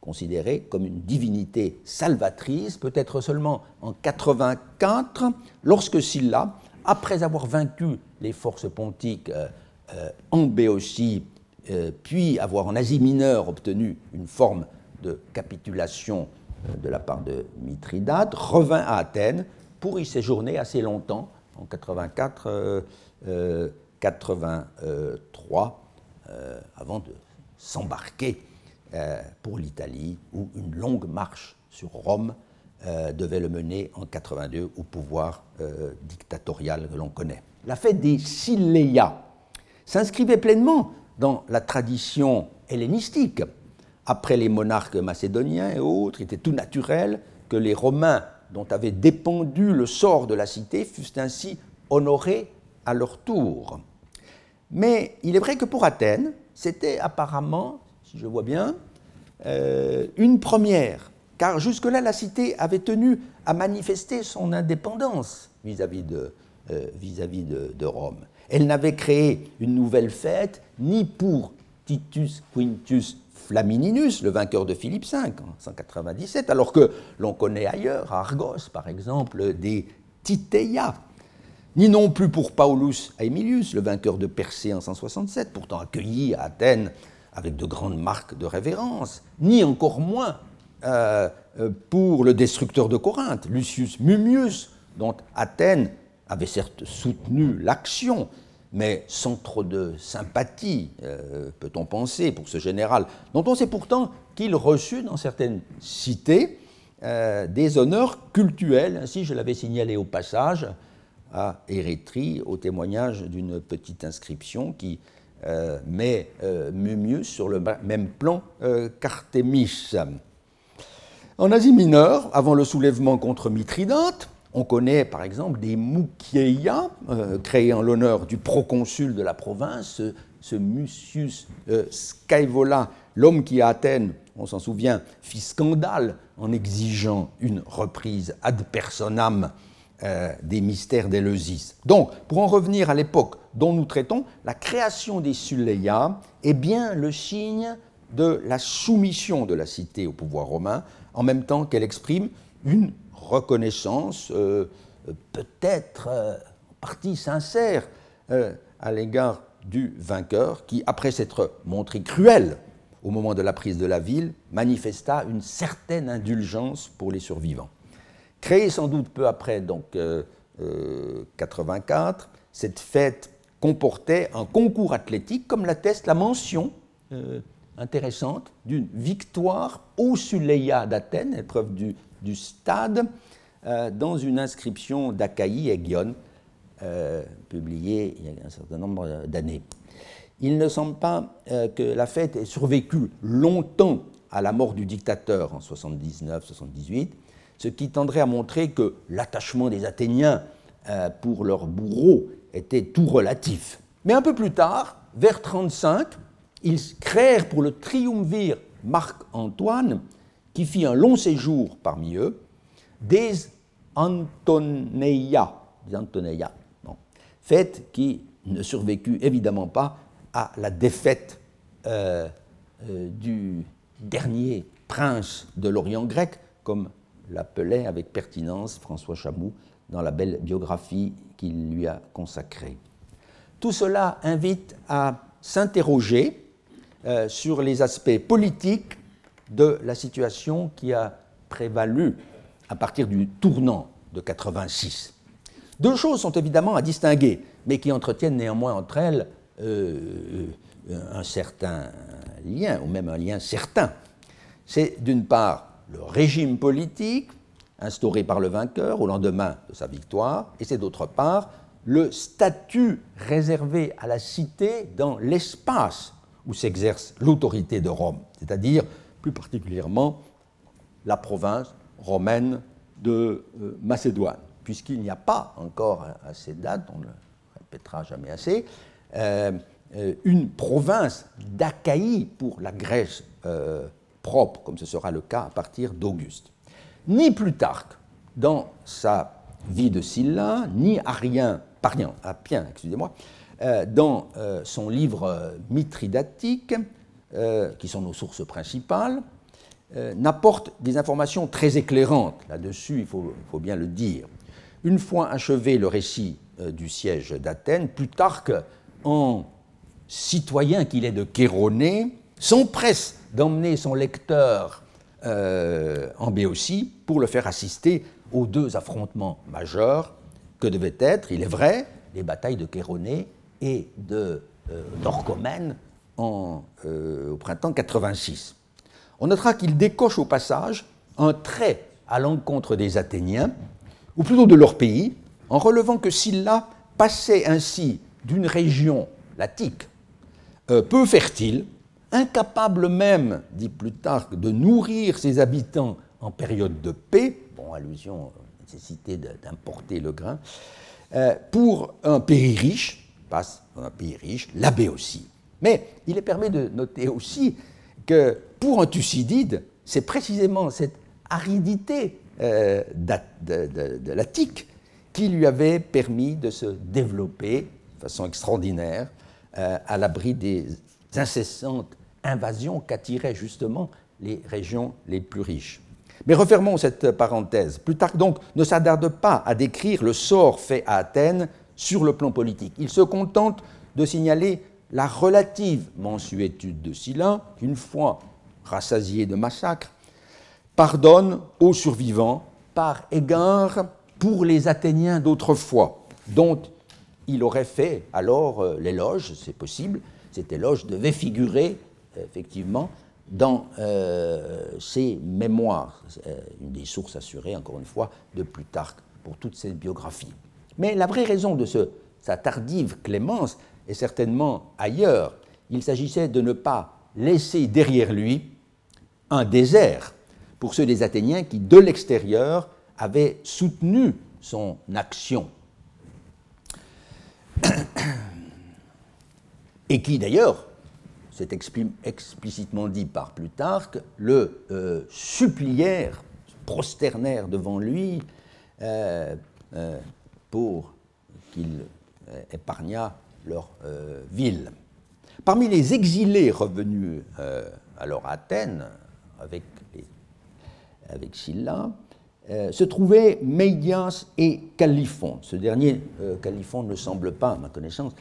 considérée comme une divinité salvatrice, peut-être seulement en 84, lorsque Sylla, après avoir vaincu les forces pontiques euh, euh, en Béotie, euh, puis avoir en Asie mineure obtenu une forme de capitulation de la part de Mithridate, revint à Athènes pour y séjourner assez longtemps, en 84, 83, avant de s'embarquer euh, pour l'Italie, où une longue marche sur Rome euh, devait le mener en 82 au pouvoir euh, dictatorial que l'on connaît. La fête des Sileia s'inscrivait pleinement dans la tradition hellénistique. Après les monarques macédoniens et autres, il était tout naturel que les Romains, dont avait dépendu le sort de la cité, fussent ainsi honorés à leur tour. Mais il est vrai que pour Athènes, c'était apparemment si je vois bien, euh, une première, car jusque-là, la cité avait tenu à manifester son indépendance vis-à-vis de, euh, vis-à-vis de, Rome. Elle n'avait créé une nouvelle fête ni pour Titus Quintus Flamininus, le vainqueur de Philippe V en 197, alors que l'on connaît ailleurs, à Argos par exemple, des Titeia, ni non plus pour Paulus Aemilius, le vainqueur de Persée en 167, pourtant accueilli à Athènes avec de grandes marques de révérence, ni encore moins euh, euh, pour le destructeur de Corinthe, Lucius Mummius, dont Athènes avait certes soutenu l'action, mais sans trop de sympathie, euh, peut-on penser, pour ce général, dont on sait pourtant qu'il reçut dans certaines cités des honneurs cultuels. Ainsi, je l'avais signalé au passage à Érétrie, au témoignage d'une petite inscription qui euh, mais euh, mieux sur le même plan euh, qu'Artémis. En Asie mineure, avant le soulèvement contre Mithridate, on connaît par exemple des Mukieia, créés en l'honneur du proconsul de la province, ce, Mucius Scaevola, l'homme qui à Athènes, on s'en souvient, fit scandale en exigeant une reprise ad personam euh, des mystères d'Éleusis. Donc, pour en revenir à l'époque dont nous traitons, la création des Suleia est bien le signe de la soumission de la cité au pouvoir romain, en même temps qu'elle exprime une reconnaissance euh, peut-être euh, en partie sincère à l'égard du vainqueur, qui, après s'être montré cruel au moment de la prise de la ville, manifesta une certaine indulgence pour les survivants. Créée sans doute peu après, donc 84, euh, euh, cette fête comportait un concours athlétique, comme l'atteste la mention euh, intéressante d'une victoire au Suleia d'Athènes, épreuve du, stade, dans une inscription d'Achaïe et publiée il y a un certain nombre d'années. Il ne semble pas que la fête ait survécu longtemps à la mort du dictateur en 79-78, ce qui tendrait à montrer que l'attachement des Athéniens euh, pour leur bourreau était tout relatif. Mais un peu plus tard, vers 35, ils créèrent pour le triumvir Marc-Antoine, qui fit un long séjour parmi eux, des Antoneia, des Antoneia fête qui ne survécut évidemment pas à la défaite euh, euh, du dernier prince de l'Orient grec, comme l'appelait avec pertinence François Chamou dans la belle biographie qu'il lui a consacrée. Tout cela invite à s'interroger euh, sur les aspects politiques de la situation qui a prévalu à partir du tournant de 86. Deux choses sont évidemment à distinguer, mais qui entretiennent néanmoins entre elles un certain lien, ou même un lien certain. C'est d'une part le régime politique instauré par le vainqueur au lendemain de sa victoire, et c'est d'autre part le statut réservé à la cité dans l'espace où s'exerce l'autorité de Rome, c'est-à-dire plus particulièrement la province romaine de euh, Macédoine, puisqu'il n'y a pas encore à ces dates, on ne le répétera jamais assez, euh, euh, une province d'Achaïe pour la Grèce propre, comme ce sera le cas à partir d'Auguste. Ni Plutarque, dans sa vie de Sylla, ni Arien, Parien, Appien, excusez-moi, dans son livre Mithridatique, qui sont nos sources principales, euh, n'apporte des informations très éclairantes. Là-dessus, il faut, bien le dire. Une fois achevé le récit euh, du siège d'Athènes, Plutarque, en citoyen qu'il est de Chéronée, s'empresse d'emmener son lecteur euh, en Béotie pour le faire assister aux deux affrontements majeurs que devaient être, il est vrai, les batailles de Chéronée et de d'Orchomène au printemps 86. On notera qu'il décoche au passage un trait à l'encontre des Athéniens, ou plutôt de leur pays, en relevant que Sylla passait ainsi d'une région, latique, euh, peu fertile, incapable même, dit Plutarque, de nourrir ses habitants en période de paix, bon, allusion à la nécessité d'importer le grain, euh, pour un pays riche, passe un pays riche, la aussi. Mais il est permis de noter aussi que pour un Thucydide, c'est précisément cette aridité euh, de, la tique qui lui avait permis de se développer de façon extraordinaire euh, à l'abri des incessantes invasions qu'attiraient justement les régions les plus riches. Mais refermons cette parenthèse. Plutarque donc ne s'attarde pas à décrire le sort fait à Athènes sur le plan politique. Il se contente de signaler la relative mensuétude de Sylla, une fois rassasié de massacres, pardonne aux survivants par égard pour les Athéniens d'autrefois, dont il aurait fait alors euh, l'éloge, c'est possible, cet éloge devait figurer effectivement dans euh, ses mémoires, euh, une des sources assurées, encore une fois, de Plutarque pour toutes ses biographies. Mais la vraie raison de sa tardive clémence, et certainement ailleurs. Il s'agissait de ne pas laisser derrière lui un désert pour ceux des Athéniens qui, de l'extérieur, avaient soutenu son action. Et qui, d'ailleurs, c'est explicitement dit par Plutarque, le euh, supplièrent, prosternèrent devant lui euh, euh, pour qu'il épargnât leur ville. Parmi les exilés revenus alors à Athènes avec, avec Sylla, se trouvaient Méidias et Calliphon. Ce dernier, Calliphon, ne semble pas, à ma connaissance,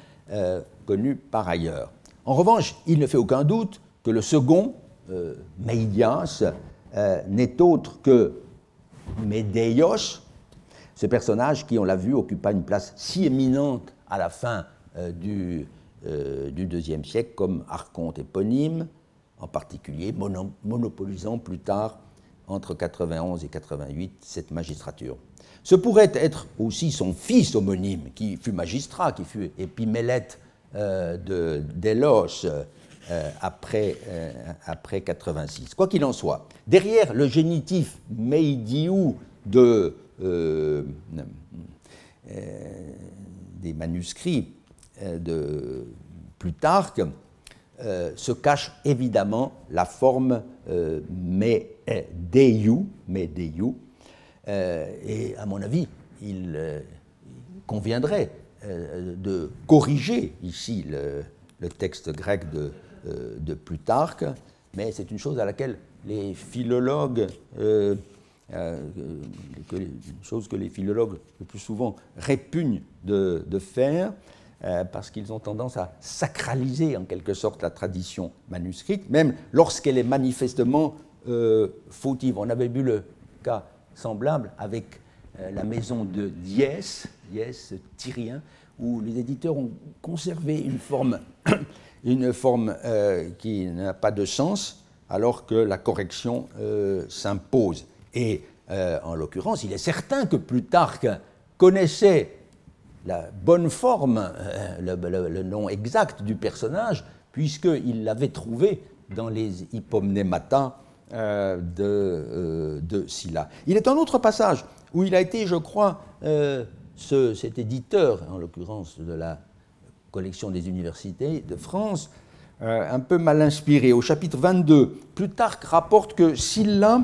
connu par ailleurs. En revanche, il ne fait aucun doute que le second, Méidias, n'est autre que Médéios, ce personnage qui, on l'a vu, occupa une place si éminente à la fin euh, du, euh, deuxième siècle comme archonte éponyme, en particulier monopolisant plus tard, entre 91 et 88, cette magistrature. Ce pourrait être aussi son fils homonyme, qui fut magistrat, qui fut épimélète euh, de Délos après, après 86. Quoi qu'il en soit, derrière le génitif Meidiou de, des manuscrits euh, de Plutarque euh, se cache évidemment la forme euh, et à mon avis, il conviendrait de corriger ici le, texte grec de, de, Plutarque, mais c'est une chose à laquelle les philologues, une chose que les philologues le plus souvent répugnent de, faire, euh, parce qu'ils ont tendance à sacraliser en quelque sorte la tradition manuscrite, même lorsqu'elle est manifestement euh, fautive. On avait vu le cas semblable avec euh, la maison de Diès, Diès tyrien, où les éditeurs ont conservé une forme, euh, qui n'a pas de sens, alors que la correction euh, s'impose. Et euh, en l'occurrence, il est certain que Plutarque connaissait la bonne forme, le, nom exact du personnage, puisqu'il l'avait trouvé dans les hypomnémata de, de Sylla. Il est un autre passage où il a été, je crois, cet éditeur, en l'occurrence de la collection des universités de France, euh, un peu mal inspiré. Au chapitre 22, Plutarque rapporte que Sylla,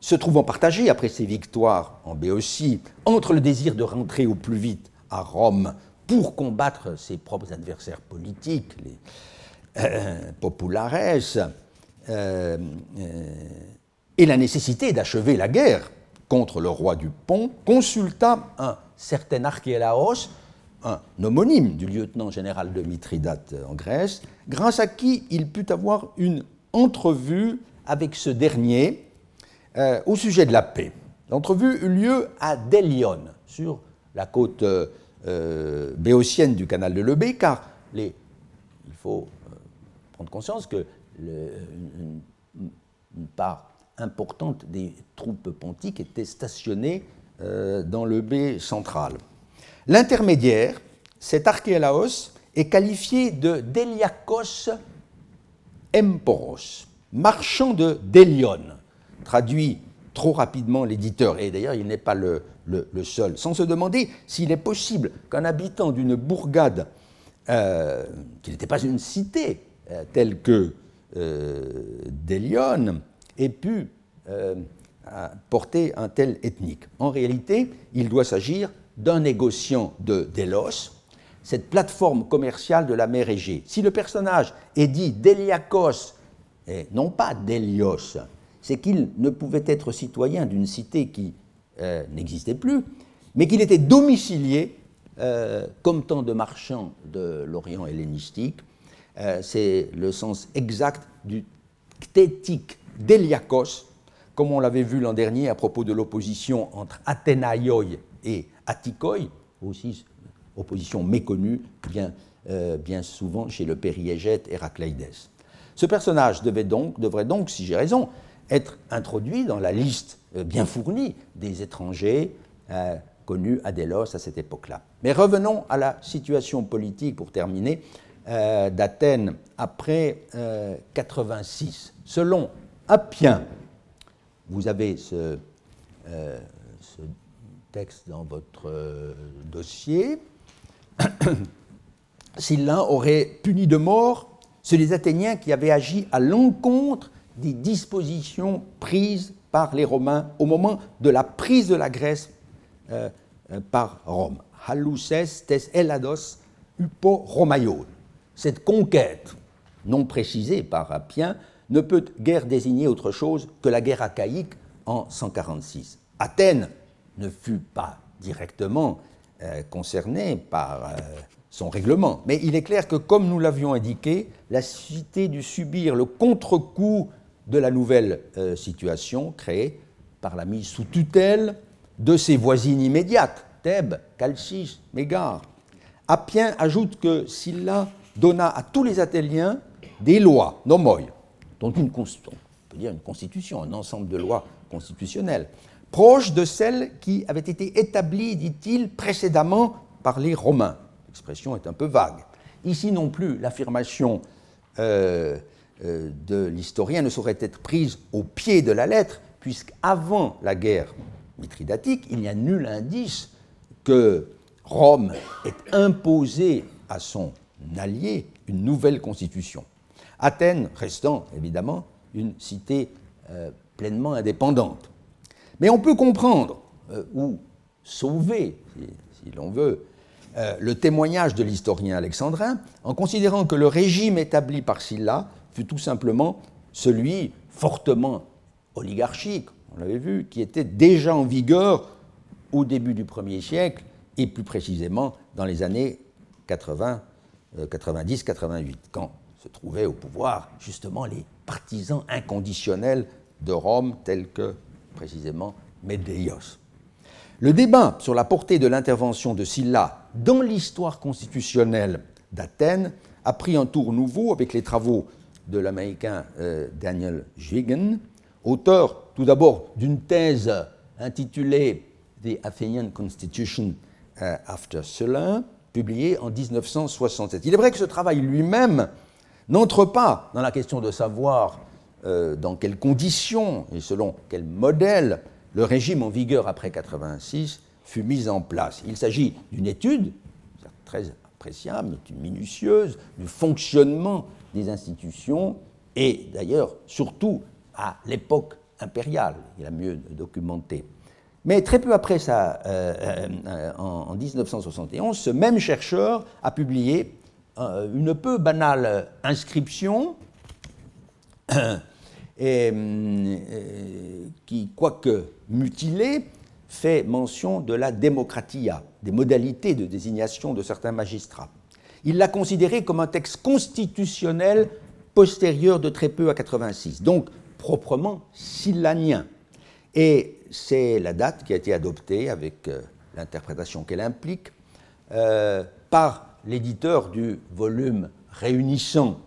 se trouvant partagé après ses victoires en Béotie, entre le désir de rentrer au plus vite à Rome pour combattre ses propres adversaires politiques, les euh, populares, euh, et la nécessité d'achever la guerre contre le roi du Pont, consulta un certain Archélaos, un homonyme du lieutenant général de Mithridate en Grèce, grâce à qui il put avoir une entrevue avec ce dernier euh, au sujet de la paix. L'entrevue eut lieu à Délion, sur la côte euh, béotienne du canal de Lebé, car il faut euh, prendre conscience que une, part importante des troupes pontiques était stationnée euh, dans le B central. L'intermédiaire, cet archélaos, est qualifié de Deliakos Emporos, marchand de Délion, traduit trop rapidement l'éditeur, et d'ailleurs il n'est pas le, seul, sans se demander s'il est possible qu'un habitant d'une bourgade, euh, qui n'était pas une cité euh, telle que Délion, ait pu porter un tel ethnique. En réalité, il doit s'agir d'un négociant de Délos, cette plateforme commerciale de la mer Égée. Si le personnage est dit Déliakos, et non pas Délios, c'est qu'il ne pouvait être citoyen d'une cité qui euh, n'existait plus, mais qu'il était domicilié, euh, comme tant de marchands de l'Orient hellénistique. Euh, c'est le sens exact du ctétique Déliakos, comme on l'avait vu l'an dernier à propos de l'opposition entre Athénaïoi et Attikoi, aussi opposition méconnue bien, euh, bien souvent chez le périégète Héracleides. Ce personnage devait donc, devrait donc, si j'ai raison, être introduit dans la liste euh, bien fournie des étrangers connus à Délos à cette époque-là. Mais revenons à la situation politique pour terminer d'Athènes après 86. Selon Appien, vous avez ce, euh, texte dans votre euh, dossier. S'il l'un aurait puni de mort ceux des Athéniens qui avaient agi à l'encontre des dispositions prises par les Romains au moment de la prise de la Grèce euh, par Rome. Haluses tes elados upo Romaion. Cette conquête, non précisée par Appien, ne peut guère désigner autre chose que la guerre achaïque en 146. Athènes ne fut pas directement euh, concernée par euh, son règlement, mais il est clair que, comme nous l'avions indiqué, la cité dut subir le contre-coup de la nouvelle euh, situation créée par la mise sous tutelle de ses voisines immédiates, Thèbes, Chalcis, Mégare. Appien ajoute que Sylla donna à tous les Athéniens des lois, nomoi, donc une, on peut dire une constitution, un ensemble de lois constitutionnelles, proches de celles qui avaient été établies, dit-il, précédemment par les Romains. L'expression est un peu vague. Ici non plus, l'affirmation euh, euh, de l'historien ne saurait être prise au pied de la lettre, puisqu'avant la guerre mithridatique, il n'y a nul indice que Rome ait imposé à son allié une nouvelle constitution. Athènes restant évidemment une cité euh, pleinement indépendante. Mais on peut comprendre, euh, ou sauver, si, l'on veut, euh, le témoignage de l'historien alexandrin en considérant que le régime établi par Sylla fut tout simplement celui fortement oligarchique, on l'avait vu, qui était déjà en vigueur au début du 1er siècle et plus précisément dans les années 80, 90-88, quand se trouvaient au pouvoir justement les partisans inconditionnels de Rome, tels que précisément Médéios. Le débat sur la portée de l'intervention de Sylla dans l'histoire constitutionnelle d'Athènes, a pris un tour nouveau avec les travaux de l'Américain euh, Daniel Zwigen, auteur tout d'abord d'une thèse intitulée The Athenian Constitution euh, After Sulla, publiée en 1967. Il est vrai que ce travail lui-même n'entre pas dans la question de savoir euh, dans quelles conditions et selon quel modèle le régime en vigueur après 86 fut mis en place. Il s'agit d'une étude, très appréciable, mais minutieuse, du fonctionnement des institutions et d'ailleurs surtout à l'époque impériale, il a mieux documenté. Mais très peu après ça, euh, euh, en, 1971, ce même chercheur a publié euh, une peu banale inscription qui, quoique mutilée, fait mention de la démocratia, des modalités de désignation de certains magistrats. Il l'a considéré comme un texte constitutionnel postérieur de très peu à 86, donc proprement silanien. Et c'est la date qui a été adoptée, avec euh, l'interprétation qu'elle implique, euh, par l'éditeur du volume réunissant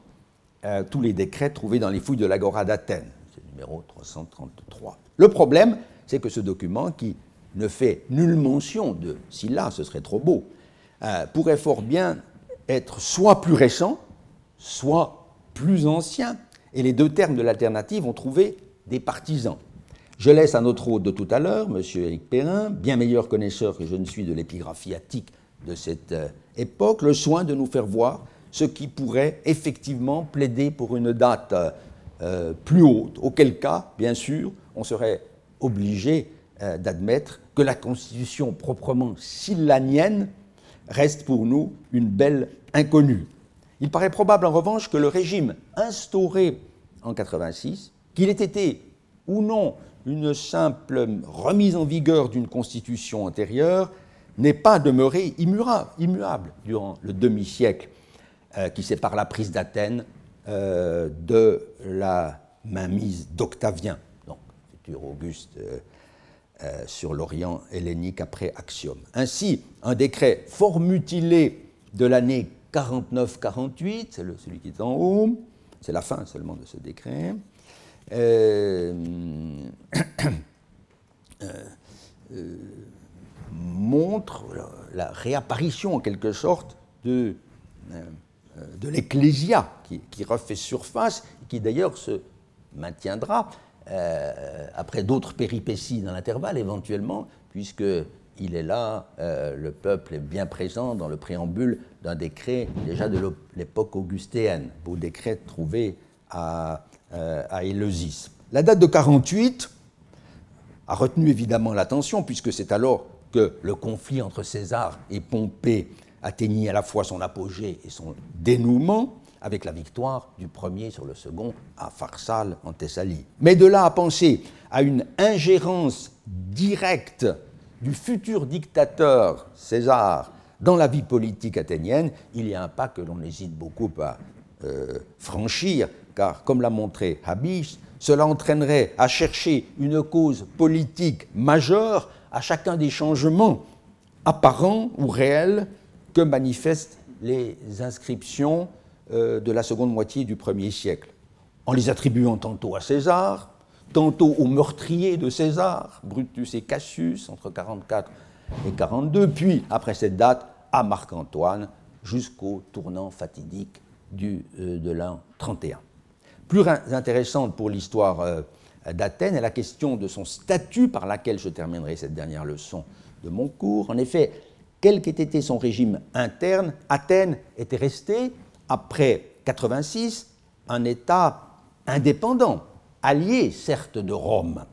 euh, tous les décrets trouvés dans les fouilles de l'Agora d'Athènes, c'est le numéro 333. Le problème, c'est que ce document, qui ne fait nulle mention de Silla, ce serait trop beau, pourrait fort bien être soit plus récent, soit plus ancien, et les deux termes de l'alternative ont trouvé des partisans. Je laisse à notre hôte de tout à l'heure, M. Éric Perrin, bien meilleur connaisseur que je ne suis de l'épigraphie attique de cette euh, époque, le soin de nous faire voir ce qui pourrait effectivement plaider pour une date euh, plus haute, auquel cas, bien sûr, on serait obligé euh, d'admettre que la constitution proprement sillanienne reste pour nous une belle inconnue. Il paraît probable en revanche que le régime instauré en 86, qu'il ait été ou non une simple remise en vigueur d'une constitution antérieure n'est pas demeuré immuable, durant le demi-siècle euh, qui sépare la prise d'Athènes euh, de la mainmise d'Octavien, donc futur Auguste euh, sur l'Orient hellénique après Axiome. Ainsi, un décret fort mutilé de l'année 49-48, c'est celui qui est en haut, c'est la fin seulement de ce décret, montre la réapparition en quelque sorte de, de l'ecclésia qui, refait surface, qui d'ailleurs se maintiendra après d'autres péripéties dans l'intervalle éventuellement, puisque il est là, le peuple est bien présent dans le préambule d'un décret déjà de l'époque augustéenne, beau décret trouvé à euh, à Éleusis. La date de 48 a retenu évidemment l'attention, puisque c'est alors que le conflit entre César et Pompée atteignit à la fois son apogée et son dénouement, avec la victoire du premier sur le second à Pharsale en Thessalie. Mais de là à penser à une ingérence directe du futur dictateur César dans la vie politique athénienne, il y a un pas que l'on hésite beaucoup à euh, franchir, car, comme l'a montré Habis, cela entraînerait à chercher une cause politique majeure à chacun des changements apparents ou réels que manifestent les inscriptions euh, de la seconde moitié du premier siècle, en les attribuant tantôt à César, tantôt au meurtrier de César, Brutus et Cassius, entre 44 et 42, puis, après cette date, à Marc-Antoine, jusqu'au tournant fatidique du, euh, de l'an 31. Plus intéressante pour l'histoire euh, d'Athènes est la question de son statut par laquelle je terminerai cette dernière leçon de mon cours. En effet, quel qu'ait été son régime interne, Athènes était restée, après 86, un État indépendant, allié certes de Rome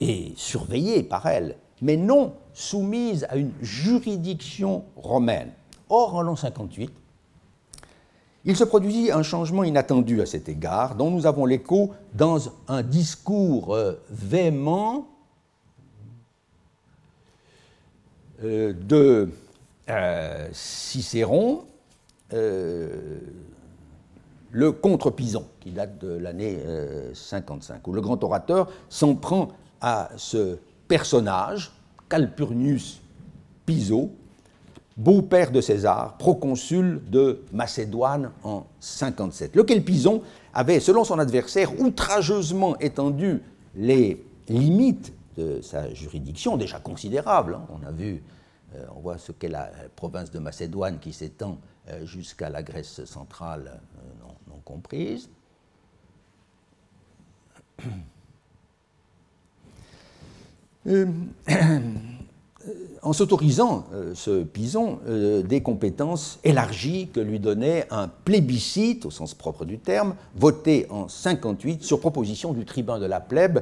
et surveillé par elle, mais non soumise à une juridiction romaine. Or, en l'an 58, il se produisit un changement inattendu à cet égard, dont nous avons l'écho dans un discours euh, véhément euh, de euh, Cicéron, le contre-Pison, qui date de l'année 55, où le grand orateur s'en prend à ce personnage, Calpurnius Piso, beau-père de César, proconsul de Macédoine en 57, lequel Pison avait, selon son adversaire, outrageusement étendu les limites de sa juridiction, déjà considérables. Hein. On a vu, euh, on voit ce qu'est la province de Macédoine qui s'étend euh, jusqu'à la Grèce centrale euh, non, comprise. en s'autorisant, ce Pison, des compétences élargies que lui donnait un plébiscite, au sens propre du terme, voté en 58 sur proposition du tribun de la plèbe,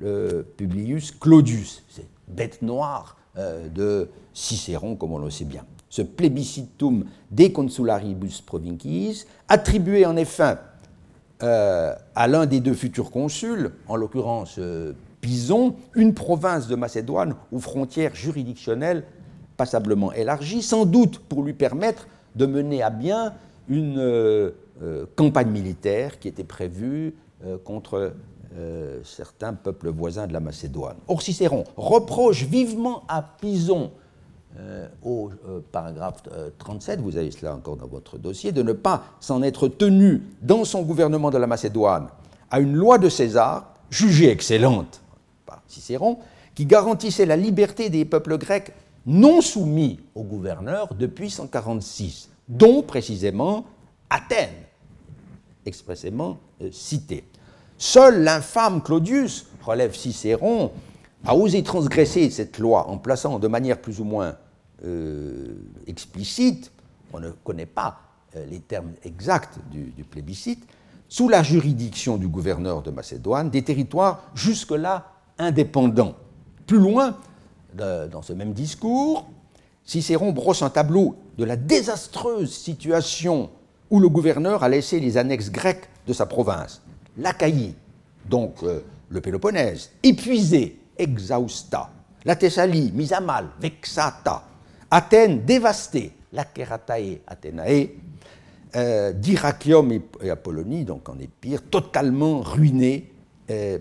le Publius Claudius, c'est bête noire euh, de Cicéron, comme on le sait bien. Ce plébiscitum de consularibus provinciis, attribué en effet euh, à l'un des deux futurs consuls, en l'occurrence euh, Pison, une province de Macédoine aux frontières juridictionnelles passablement élargies, sans doute pour lui permettre de mener à bien une campagne militaire qui était prévue contre euh, certains peuples voisins de la Macédoine. Or, Cicéron reproche vivement à Pison, euh, au euh, paragraphe 37, vous avez cela encore dans votre dossier, de ne pas s'en être tenu dans son gouvernement de la Macédoine à une loi de César, jugée excellente Cicéron, qui garantissait la liberté des peuples grecs non soumis au gouverneur depuis 146, dont précisément Athènes, expressément citée. Seul l'infâme Claudius, relève Cicéron, a osé transgresser cette loi en plaçant de manière plus ou moins euh, explicite, on ne connaît pas euh, les termes exacts du, plébiscite, sous la juridiction du gouverneur de Macédoine, des territoires jusque-là indépendants. Plus loin, dans ce même discours, Cicéron brosse un tableau de la désastreuse situation où le gouverneur a laissé les annexes grecques de sa province. l'Achaïe, donc euh, le Péloponnèse, épuisé, exhausta, la Thessalie mise à mal, vexata, Athènes dévastée, la Keratae Athénae, euh, d'Irachium et, Apollonie, donc en Épire, totalement ruinée, euh,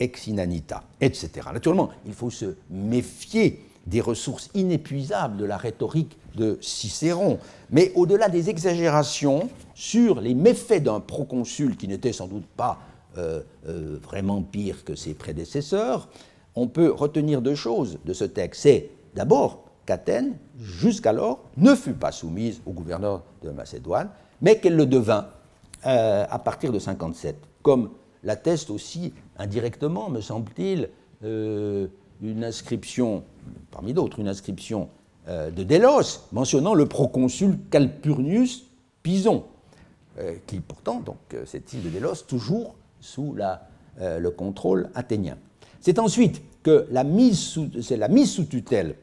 ex inanita, etc. Naturellement, il faut se méfier des ressources inépuisables de la rhétorique de Cicéron. Mais au-delà des exagérations sur les méfaits d'un proconsul qui n'était sans doute pas euh, euh, vraiment pire que ses prédécesseurs, on peut retenir deux choses de ce texte. C'est d'abord qu'Athènes, jusqu'alors, ne fut pas soumise au gouverneur de Macédoine, mais qu'elle le devint euh, à partir de 57, comme l'atteste aussi indirectement, me semble-t-il, une inscription, parmi d'autres, une inscription euh, de Délos mentionnant le proconsul Calpurnius Pison, euh, qui pourtant, donc, euh, cette île de Délos, toujours sous le contrôle athénien. C'est ensuite que la mise sous tutelle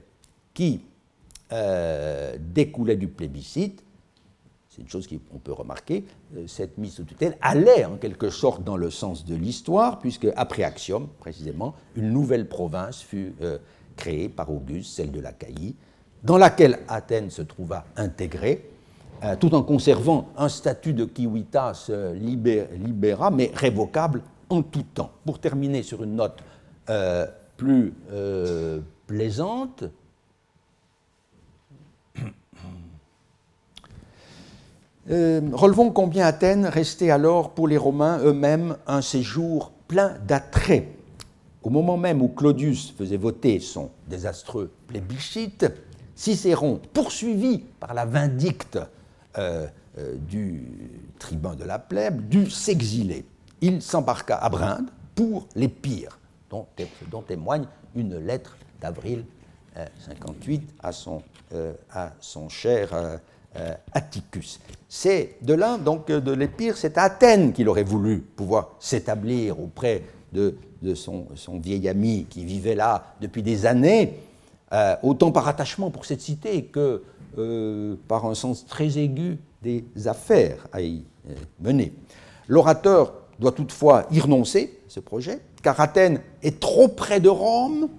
qui découlait du plébiscite, c'est une chose qu'on peut remarquer, cette mise sous tutelle allait en quelque sorte dans le sens de l'histoire, puisque après Axiom, précisément, une nouvelle province fut créée par Auguste, celle de l'Achaïe, dans laquelle Athènes se trouva intégrée, euh, tout en conservant un statut de civitas euh, libera, mais révocable en tout temps. Pour terminer sur une note euh, plus plaisante, relevons combien Athènes restait alors pour les Romains eux-mêmes un séjour plein d'attraits. Au moment même où Claudius faisait voter son désastreux plébiscite, Cicéron, poursuivi par la vindicte euh, euh, du tribun de la plèbe, dut s'exiler. Il s'embarqua à Brinde pour les pires, dont, témoigne une lettre d'avril 58 euh, à son, à son cher Atticus. C'est de là, donc, de l'Épire, c'est Athènes qu'il aurait voulu pouvoir s'établir auprès de, son, vieil ami qui vivait là depuis des années euh, autant par attachement pour cette cité que euh, par un sens très aigu des affaires à y euh, mener. L'orateur doit toutefois y renoncer, ce projet, car Athènes est trop près de Rome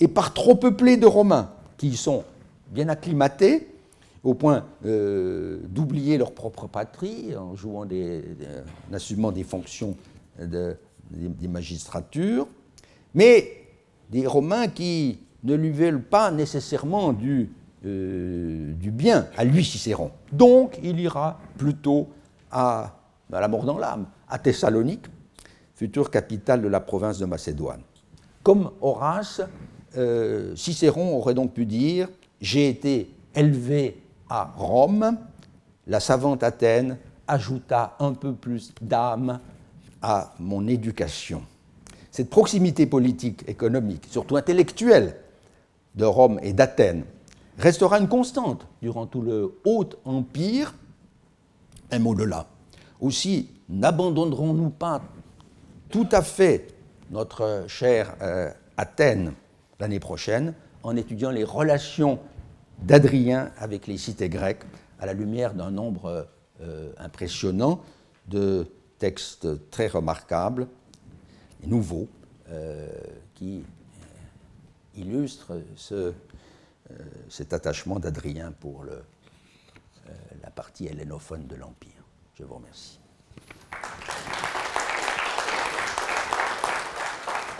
et par trop peuplé de Romains, qui y sont bien acclimatés, au point d'oublier leur propre patrie en jouant en assumant des fonctions de, des magistratures, mais des Romains qui ne lui veulent pas nécessairement du du bien, à lui Cicéron. Donc il ira plutôt à, à la mort dans l'âme, à Thessalonique, future capitale de la province de Macédoine. Comme Horace, euh, Cicéron aurait donc pu dire J'ai été élevé à Rome, la savante Athènes ajouta un peu plus d'âme à mon éducation. Cette proximité politique, économique, surtout intellectuelle, de Rome et d'Athènes restera une constante durant tout le Haut Empire, un mot de. Aussi, n'abandonnerons-nous pas tout à fait notre chère euh, Athènes l'année prochaine en étudiant les relations d'Adrien avec les cités grecques à la lumière d'un nombre euh, impressionnant de textes très remarquables et nouveaux euh, qui illustrent ce, cet attachement d'Adrien pour le, la partie hellénophone de l'Empire. Je vous remercie.